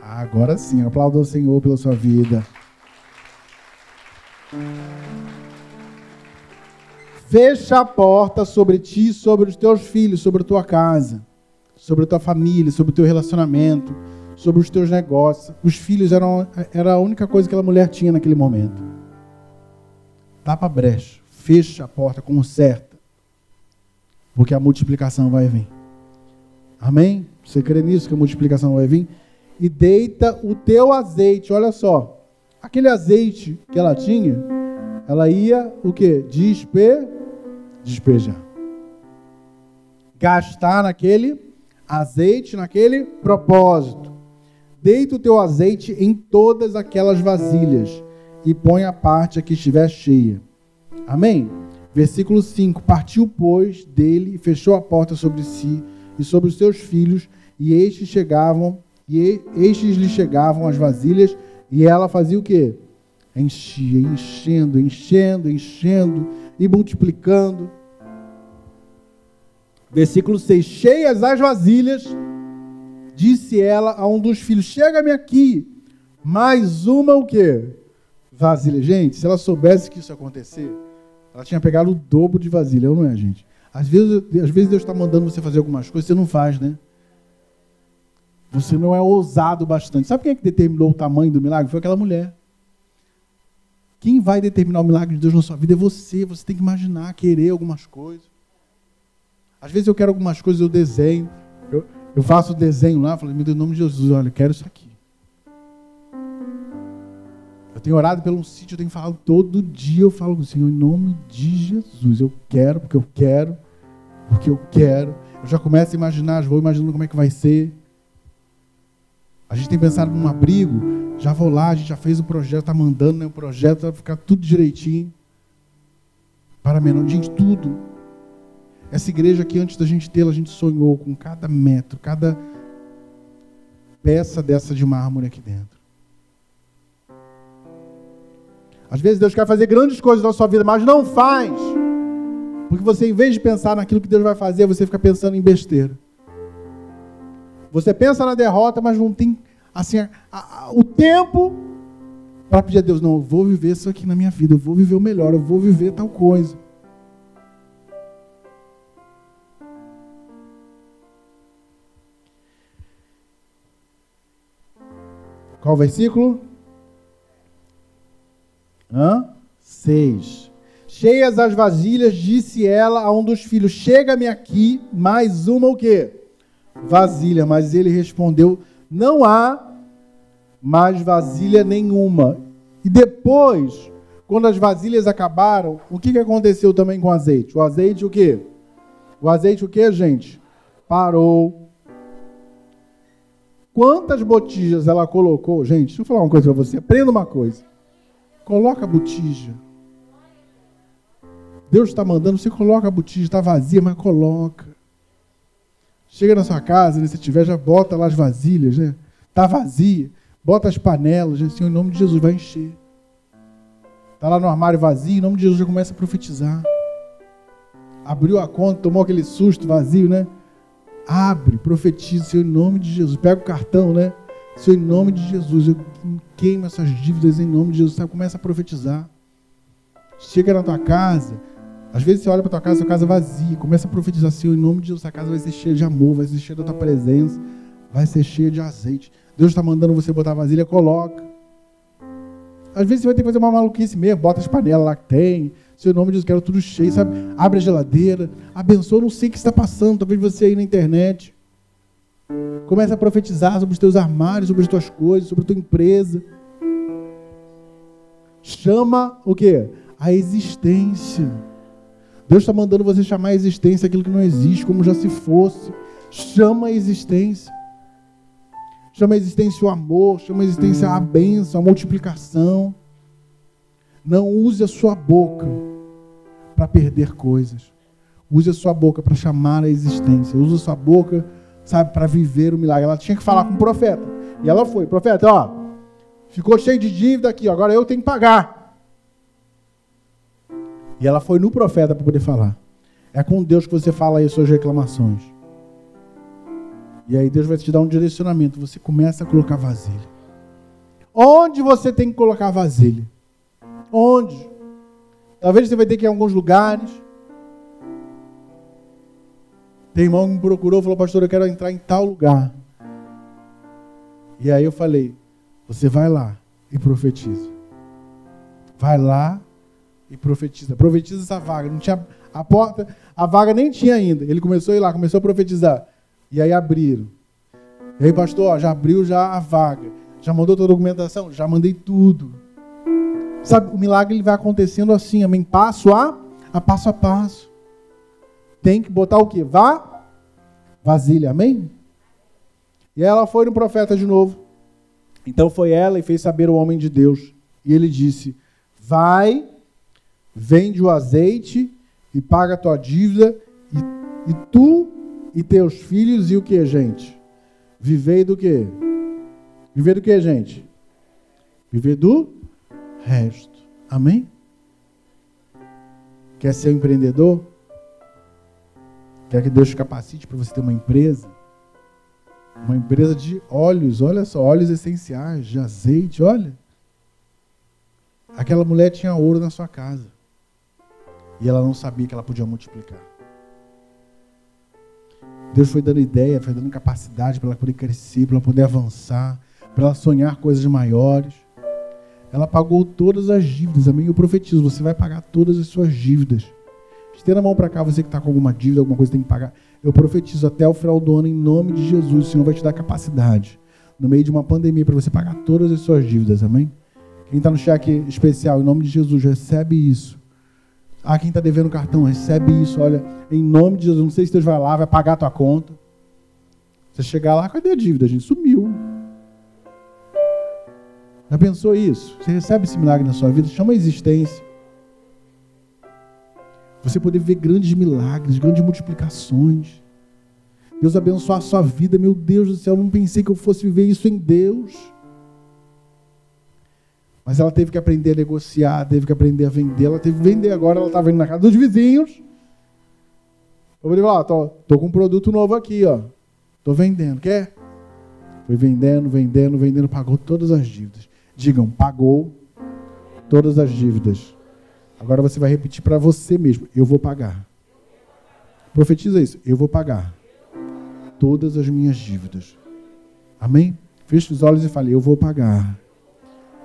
Agora sim, aplauda o Senhor pela sua vida. Fecha a porta sobre ti, sobre os teus filhos, sobre a tua casa, sobre a tua família, sobre o teu relacionamento, sobre os teus negócios. Os filhos eram era a única coisa que aquela mulher tinha naquele momento. Tapa brecha, fecha a porta, conserta, porque a multiplicação vai vir. Amém? Você crê nisso que a multiplicação vai vir? E deita o teu azeite, olha só. Aquele azeite que ela tinha, ela ia o que? Despe despejar. Gastar naquele azeite, naquele propósito. Deita o teu azeite em todas aquelas vasilhas e põe a parte a que estiver cheia. Amém? Versículo 5: Partiu, pois, dele e fechou a porta sobre si e sobre os seus filhos, e estes chegavam, e estes lhe chegavam as vasilhas, e ela fazia o quê? Enchia, enchendo, enchendo, enchendo e multiplicando. Versículo 6: Cheias as vasilhas, disse ela a um dos filhos: Chega-me aqui, mais uma o quê? Vasilha. Gente, se ela soubesse que isso ia acontecer, ela tinha pegado o dobro de vasilha, não é, gente? Às vezes, às vezes Deus está mandando você fazer algumas coisas, você não faz, né? Você não é ousado bastante. Sabe quem é que determinou o tamanho do milagre? Foi aquela mulher. Quem vai determinar o milagre de Deus na sua vida é você. Você tem que imaginar, querer algumas coisas. Às vezes eu quero algumas coisas, eu desenho. Eu, eu faço o desenho lá, falo, meu Deus, em nome de Jesus, olha, eu quero isso aqui. Eu tenho orado pelo sítio, eu tenho falado todo dia, eu falo com o Senhor, em nome de Jesus, eu quero, porque eu quero, porque eu quero. Eu já começo a imaginar, vou imaginando como é que vai ser. A gente tem pensado num abrigo, já vou lá, a gente já fez o projeto, está mandando né, o projeto, vai ficar tudo direitinho. Para menor, gente, tudo. Essa igreja aqui, antes da gente tê-la, a gente sonhou com cada metro, cada peça dessa de mármore aqui dentro. Às vezes Deus quer fazer grandes coisas na sua vida, mas não faz. Porque você, em vez de pensar naquilo que Deus vai fazer, você fica pensando em besteira. Você pensa na derrota, mas não tem assim a, a, o tempo para pedir a Deus, não, eu vou viver isso aqui na minha vida, eu vou viver o melhor, eu vou viver tal coisa. Qual versículo? Hã? Seis. Cheias as vasilhas, disse ela a um dos filhos: Chega-me aqui mais uma o quê? Vasilha. Mas ele respondeu: Não há mais vasilha nenhuma. E depois, quando as vasilhas acabaram, o que, que aconteceu também com o azeite? O azeite o quê? O azeite o quê, gente? Parou. Quantas botijas ela colocou? Gente, deixa eu falar uma coisa para você. Aprenda uma coisa. Coloca a botija. Deus está mandando, você coloca a botija, está vazia, mas coloca. Chega na sua casa, né, se tiver, já bota lá as vasilhas, né? Está vazia. Bota as panelas, assim, em nome de Jesus, vai encher. Está lá no armário vazio, em nome de Jesus já começa a profetizar. Abriu a conta, tomou aquele susto vazio, né? Abre, profetiza, Senhor, em nome de Jesus. Pega o cartão, né? Senhor, em nome de Jesus, eu queimo essas dívidas em nome de Jesus. Sabe? Começa a profetizar. Chega na tua casa. Às vezes você olha para tua casa, tua casa é vazia. Começa a profetizar, Senhor, em nome de Jesus, essa casa vai ser cheia de amor, vai ser cheia da tua presença, vai ser cheia de azeite. Deus está mandando você botar vasilha, coloca. Às vezes você vai ter que fazer uma maluquice mesmo, bota as panelas lá que tem, seu nome diz, quero tudo cheio, sabe? Abre a geladeira, abençoa, não sei o que está passando, talvez você aí na internet. Começa a profetizar sobre os teus armários, sobre as tuas coisas, sobre a tua empresa. Chama o quê? A existência. Deus está mandando você chamar a existência aquilo que não existe, como já se fosse. Chama a existência. Chama a existência o amor, chama a existência a bênção, a multiplicação. Não use a sua boca para perder coisas. Use a sua boca para chamar a existência. Use a sua boca, sabe, para viver o milagre. Ela tinha que falar com o profeta. E ela foi, profeta, ó, ficou cheio de dívida aqui, agora eu tenho que pagar. E ela foi no profeta para poder falar. É com Deus que você fala aí as suas reclamações. E aí Deus vai te dar um direcionamento. Você começa a colocar vasilha. Onde você tem que colocar vasilha? Onde? Talvez você vai ter que ir em alguns lugares. Tem irmão que me procurou e falou, pastor, eu quero entrar em tal lugar. E aí eu falei, você vai lá e profetiza. Vai lá e profetiza. Profetiza essa vaga. Não tinha a porta, a vaga nem tinha ainda. Ele começou a ir lá, começou a profetizar. E aí abriram. E aí, pastor, ó, já abriu já a vaga. Já mandou toda a documentação? Já mandei tudo. Sabe, o milagre ele vai acontecendo assim, amém? Passo a, a passo a passo. Tem que botar o quê? Vá, vasilha, amém? E ela foi no profeta de novo. Então foi ela e fez saber o homem de Deus. E ele disse: Vai, vende o azeite e paga a tua dívida, e, e tu e teus filhos, e o que, gente? Vivei do que? Viver do que, gente? Viver do resto. Amém? Quer ser um empreendedor? Quer que Deus te capacite para você ter uma empresa? Uma empresa de óleos, olha só, óleos essenciais, de azeite, olha. Aquela mulher tinha ouro na sua casa. E ela não sabia que ela podia multiplicar. Deus foi dando ideia, foi dando capacidade para ela poder crescer, para ela poder avançar, para ela sonhar coisas maiores. Ela pagou todas as dívidas, amém? Eu profetizo, você vai pagar todas as suas dívidas. Estenda a mão para cá, você que está com alguma dívida, alguma coisa tem que pagar. Eu profetizo até o final do ano, em nome de Jesus, o Senhor vai te dar capacidade, no meio de uma pandemia, para você pagar todas as suas dívidas, amém? Quem está no cheque especial, em nome de Jesus, recebe isso. Ah, quem está devendo cartão, recebe isso. Olha, em nome de Jesus, não sei se Deus vai lá, vai pagar a tua conta. Você chegar lá, cadê a dívida? A gente sumiu. Já pensou isso? Você recebe esse milagre na sua vida? Chama a existência. Você poder ver grandes milagres, grandes multiplicações. Deus abençoar a sua vida. Meu Deus do céu, eu não pensei que eu fosse viver isso em Deus. Mas ela teve que aprender a negociar, teve que aprender a vender. Ela teve que vender agora, ela estava tá indo na casa dos vizinhos. Eu falei, ó, tô, tô com um produto novo aqui, ó. Tô vendendo, quer? Foi vendendo, vendendo, vendendo, pagou todas as dívidas. Digam, pagou todas as dívidas. Agora você vai repetir para você mesmo: eu vou pagar. Profetiza isso: eu vou pagar todas as minhas dívidas. Amém? Feche os olhos e fale: eu vou pagar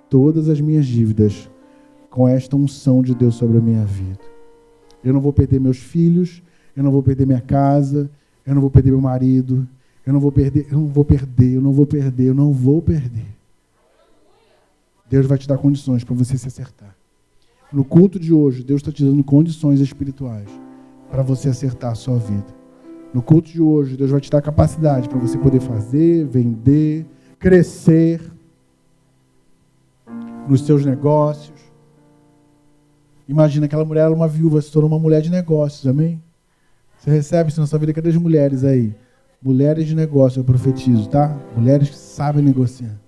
todas as minhas dívidas com esta unção de Deus sobre a minha vida. Eu não vou perder meus filhos, eu não vou perder minha casa, eu não vou perder meu marido, eu não vou perder, eu não vou perder, eu não vou perder, eu não vou perder. Deus vai te dar condições para você se acertar. No culto de hoje, Deus está te dando condições espirituais para você acertar a sua vida. No culto de hoje, Deus vai te dar capacidade para você poder fazer, vender, crescer, nos seus negócios. Imagina aquela mulher era uma viúva, se tornou uma mulher de negócios, amém? Você recebe isso na sua vida, cadê as mulheres aí? Mulheres de negócio, eu profetizo, tá? Mulheres que sabem negociar.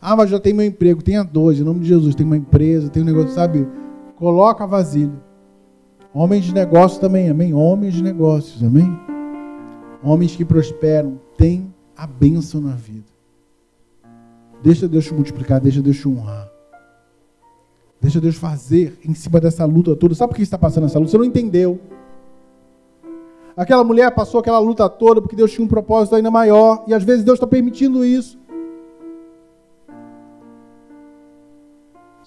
Ah, mas já tem meu emprego, tenha dois, em nome de Jesus, tem uma empresa, tem um negócio, sabe? Coloca a vasilha. Homens de negócios também, amém? Homens de negócios, amém? Homens que prosperam, têm a bênção na vida. Deixa Deus te multiplicar, deixa Deus te honrar. Deixa Deus fazer em cima dessa luta toda. Sabe por que está passando essa luta? Você não entendeu. Aquela mulher passou aquela luta toda porque Deus tinha um propósito ainda maior. E às vezes Deus está permitindo isso.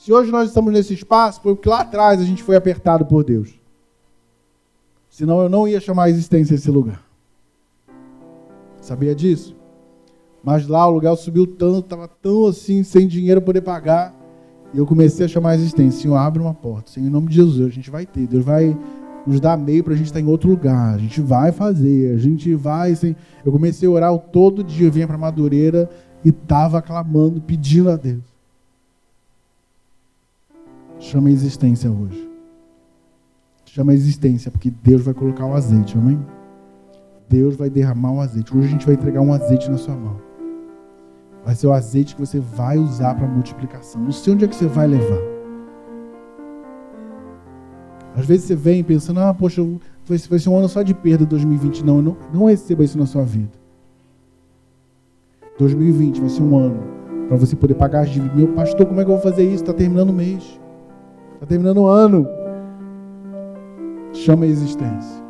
Se hoje nós estamos nesse espaço, foi porque lá atrás a gente foi apertado por Deus. Senão eu não ia chamar a existência esse lugar. Sabia disso? Mas lá o lugar subiu tanto, estava tão assim, sem dinheiro para poder pagar. E eu comecei a chamar a existência. Senhor, abre uma porta. Senhor, em nome de Jesus, a gente vai ter. Deus vai nos dar meio para a gente estar em outro lugar. A gente vai fazer. A gente vai. Sem... Eu comecei a orar todo dia. Eu vinha para Madureira e estava clamando, pedindo a Deus. Chama a existência hoje. chama a existência, porque Deus vai colocar o azeite, amém? Deus vai derramar o azeite. Hoje a gente vai entregar um azeite na sua mão. Vai ser o azeite que você vai usar para multiplicação. Não sei onde é que você vai levar. Às vezes você vem pensando, ah, poxa, vai ser um ano só de perda 2020. Não, não, não receba isso na sua vida. 2020 vai ser um ano para você poder pagar as dívidas. Meu pastor, como é que eu vou fazer isso? Está terminando o mês. Está terminando o ano. Chama a existência.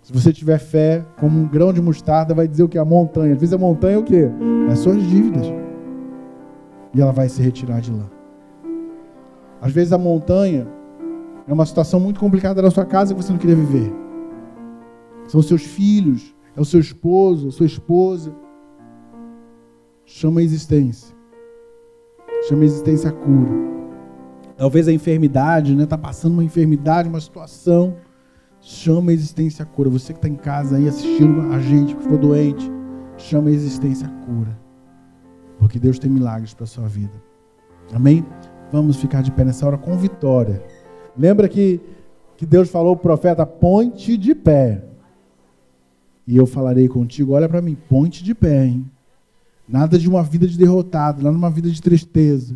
Se você tiver fé, como um grão de mostarda, vai dizer o que? A montanha. Às vezes a montanha é o quê? As suas dívidas. E ela vai se retirar de lá. Às vezes a montanha é uma situação muito complicada na sua casa que você não queria viver. São seus filhos, é o seu esposo, a sua esposa. Chama a existência. Chama a existência a cura. Talvez a enfermidade, né? Está passando uma enfermidade, uma situação. Chama a existência a cura. Você que está em casa aí assistindo a gente, que ficou doente, chama a existência a cura. Porque Deus tem milagres para sua vida. Amém? Vamos ficar de pé nessa hora com vitória. Lembra que, que Deus falou para o profeta: ponte de pé. E eu falarei contigo, olha para mim, ponte de pé, hein? Nada de uma vida de derrotado, nada de uma vida de tristeza.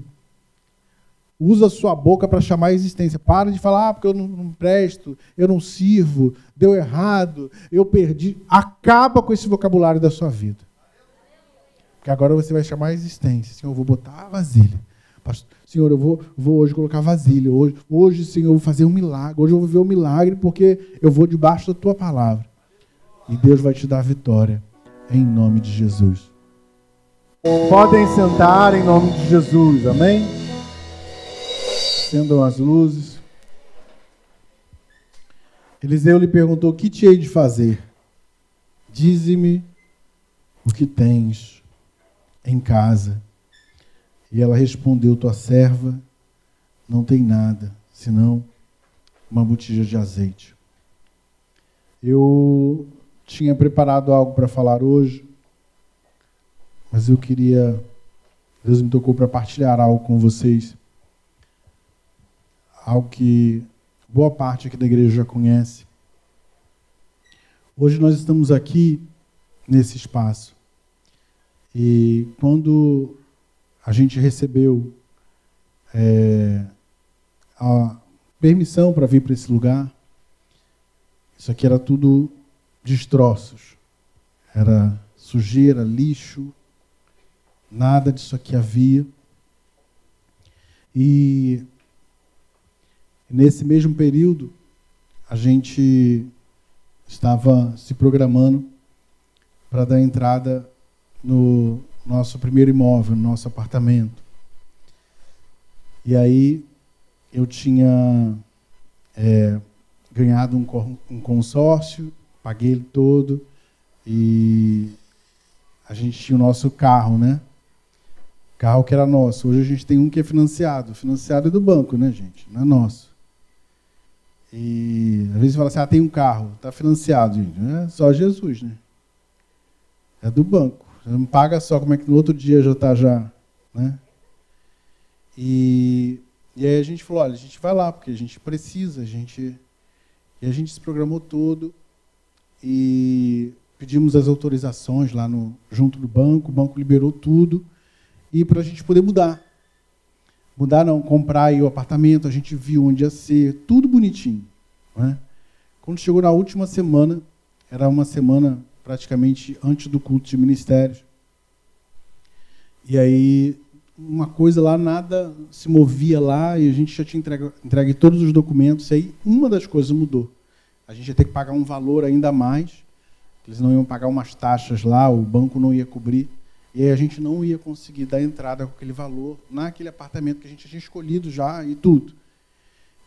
Usa a sua boca para chamar a existência. Para de falar, ah, porque eu não, não presto, eu não sirvo, deu errado, eu perdi. Acaba com esse vocabulário da sua vida. Porque agora você vai chamar a existência. Senhor, eu vou botar a vasilha. Senhor, eu vou, vou hoje colocar vasilha. Hoje, hoje, Senhor, eu vou fazer um milagre. Hoje eu vou ver um milagre porque eu vou debaixo da tua palavra. E Deus vai te dar a vitória. Em nome de Jesus. Podem sentar em nome de Jesus. Amém? Acendam as luzes. Eliseu lhe perguntou: que te hei de fazer? Dize-me o que tens em casa. E ela respondeu: Tua serva não tem nada, senão uma botija de azeite. Eu tinha preparado algo para falar hoje, mas eu queria. Deus me tocou para partilhar algo com vocês. Algo que boa parte aqui da igreja já conhece. Hoje nós estamos aqui nesse espaço. E quando a gente recebeu é, a permissão para vir para esse lugar. Isso aqui era tudo destroços. Era sujeira, lixo, nada disso aqui havia. E nesse mesmo período, a gente estava se programando para dar entrada no nosso primeiro imóvel, no nosso apartamento. E aí eu tinha é, ganhado um, consórcio, paguei ele todo e a gente tinha o nosso carro, né? Carro que era nosso. Hoje a gente tem um que é financiado. Financiado é do banco, né, gente? Não é nosso. E às vezes fala assim: ah, tem um carro, está financiado, gente. É só Jesus, né? É do banco. Você não paga só como é que no outro dia já está já, né? E, e aí a gente falou, olha, a gente vai lá, porque a gente precisa, a gente... E a gente se programou todo e pedimos as autorizações lá no, junto do banco, o banco liberou tudo, e para a gente poder mudar. Mudar não, comprar aí o apartamento, a gente viu onde ia ser, tudo bonitinho. Né? Quando chegou na última semana, era uma semana praticamente antes do culto de ministérios. E aí, uma coisa lá, nada se movia lá, e a gente já tinha entregue, entregue todos os documentos, e aí uma das coisas mudou. A gente ia ter que pagar um valor ainda mais, eles não iam pagar umas taxas lá, o banco não ia cobrir, e aí a gente não ia conseguir dar entrada com aquele valor naquele apartamento que a gente tinha escolhido já e tudo.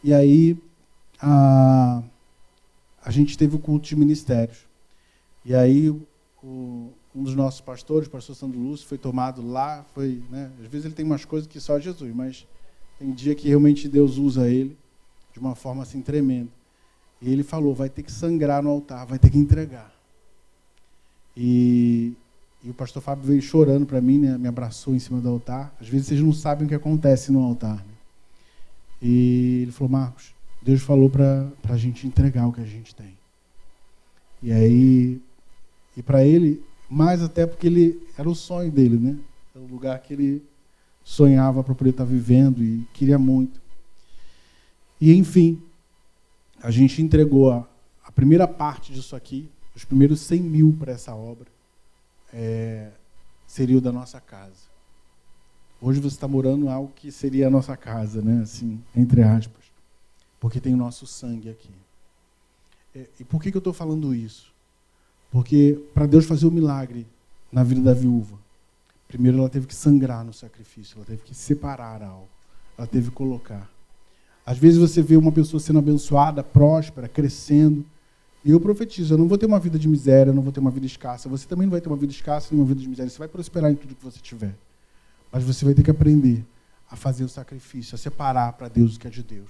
E aí a, a gente teve o culto de ministérios. E aí o, um dos nossos pastores, o pastor Sandro Lúcio, foi tomado lá, foi, né, às vezes ele tem umas coisas que só Jesus, mas tem dia que realmente Deus usa ele de uma forma assim tremenda. E ele falou, vai ter que sangrar no altar, vai ter que entregar. E, e o pastor Fábio veio chorando para mim, né, me abraçou em cima do altar. Às vezes vocês não sabem o que acontece no altar. Né? E ele falou, Marcos, Deus falou para a gente entregar o que a gente tem. E aí, e para ele, mais até porque ele era o sonho dele, né? Era o lugar que ele sonhava para poder estar tá vivendo e queria muito. E enfim, a gente entregou a, a primeira parte disso aqui, os primeiros 100 mil para essa obra, é, seria o da nossa casa. Hoje você está morando algo que seria a nossa casa, né? Assim, entre aspas, porque tem o nosso sangue aqui. É, e por que, que eu estou falando isso? Porque para Deus fazer o milagre na vida da viúva, primeiro ela teve que sangrar no sacrifício, ela teve que separar algo, ela teve que colocar. Às vezes você vê uma pessoa sendo abençoada, próspera, crescendo, eu profetizo, eu não vou ter uma vida de miséria, não vou ter uma vida escassa. Você também não vai ter uma vida escassa nem uma vida de miséria. Você vai prosperar em tudo que você tiver. Mas você vai ter que aprender a fazer o sacrifício, a separar para Deus o que é de Deus.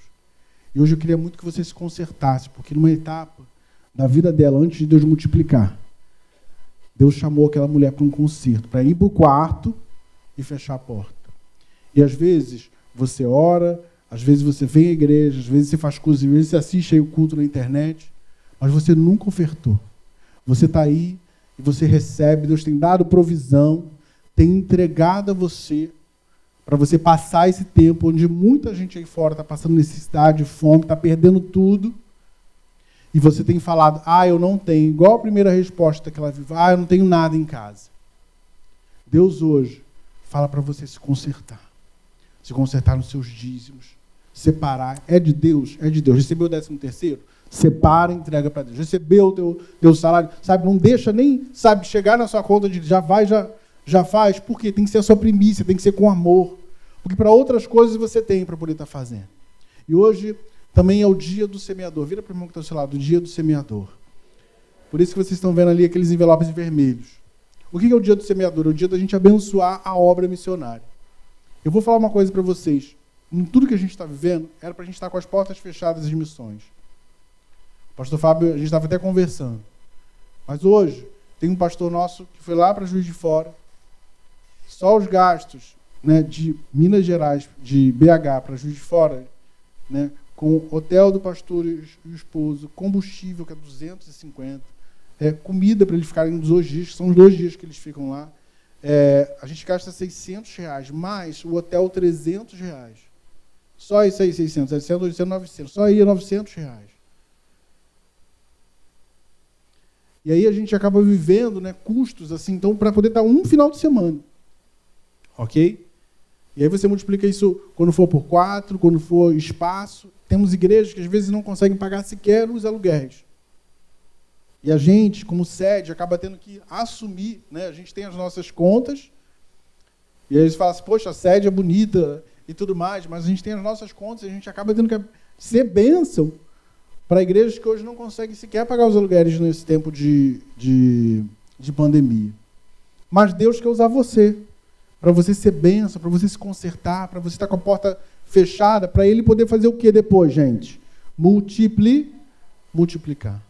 E hoje eu queria muito que você se consertasse, porque numa etapa da vida dela, antes de Deus multiplicar, Deus chamou aquela mulher para um concerto, para ir para o quarto e fechar a porta. E às vezes você ora, às vezes você vem à igreja, às vezes você faz coisas, às vezes você assiste aí o culto na internet, mas você nunca ofertou. Você está aí e você recebe, Deus tem dado provisão, tem entregado a você para você passar esse tempo onde muita gente aí fora está passando necessidade, fome, está perdendo tudo. E você tem falado, ah, eu não tenho. Igual a primeira resposta que ela viu, ah, eu não tenho nada em casa. Deus hoje fala para você se consertar. Se consertar nos seus dízimos. Separar. É de Deus? É de Deus. Recebeu o décimo terceiro? Separa entrega para Deus. Recebeu o teu, teu salário. Sabe, não deixa nem, sabe, chegar na sua conta de já vai, já, já faz. Porque tem que ser a sua primícia, tem que ser com amor. Porque para outras coisas você tem para poder estar tá fazendo. E hoje também é o dia do semeador. Vira para o irmão que está ao seu lado, o dia do semeador. Por isso que vocês estão vendo ali aqueles envelopes vermelhos. O que é o dia do semeador? É o dia da gente abençoar a obra missionária. Eu vou falar uma coisa para vocês. Em tudo que a gente está vivendo, era para a gente estar tá com as portas fechadas de missões. Pastor Fábio, a gente estava até conversando. Mas hoje, tem um pastor nosso que foi lá para Juiz de Fora. Só os gastos né, de Minas Gerais, de BH para Juiz de Fora, né, com hotel do pastor e esposo, combustível, que é 250, é, comida para eles ficarem nos dois dias, que são os dois dias que eles ficam lá. É, a gente gasta 600 reais, mais o hotel 300 reais. Só isso aí, 600, 700, 800, 900. Só aí é 900 reais. E aí a gente acaba vivendo né, custos assim, então para poder estar um final de semana. Ok? E aí você multiplica isso quando for por quatro, quando for espaço. Temos igrejas que às vezes não conseguem pagar sequer os aluguéis. E a gente, como sede, acaba tendo que assumir, né? A gente tem as nossas contas, e aí eles falam assim, poxa, a sede é bonita e tudo mais, mas a gente tem as nossas contas e a gente acaba tendo que ser bênção para igrejas que hoje não conseguem sequer pagar os aluguéis nesse tempo de, de, de pandemia. Mas Deus quer usar você para você ser benção, para você se consertar, para você estar com a porta fechada, para ele poder fazer o que depois, gente? Multipli, multiplicar.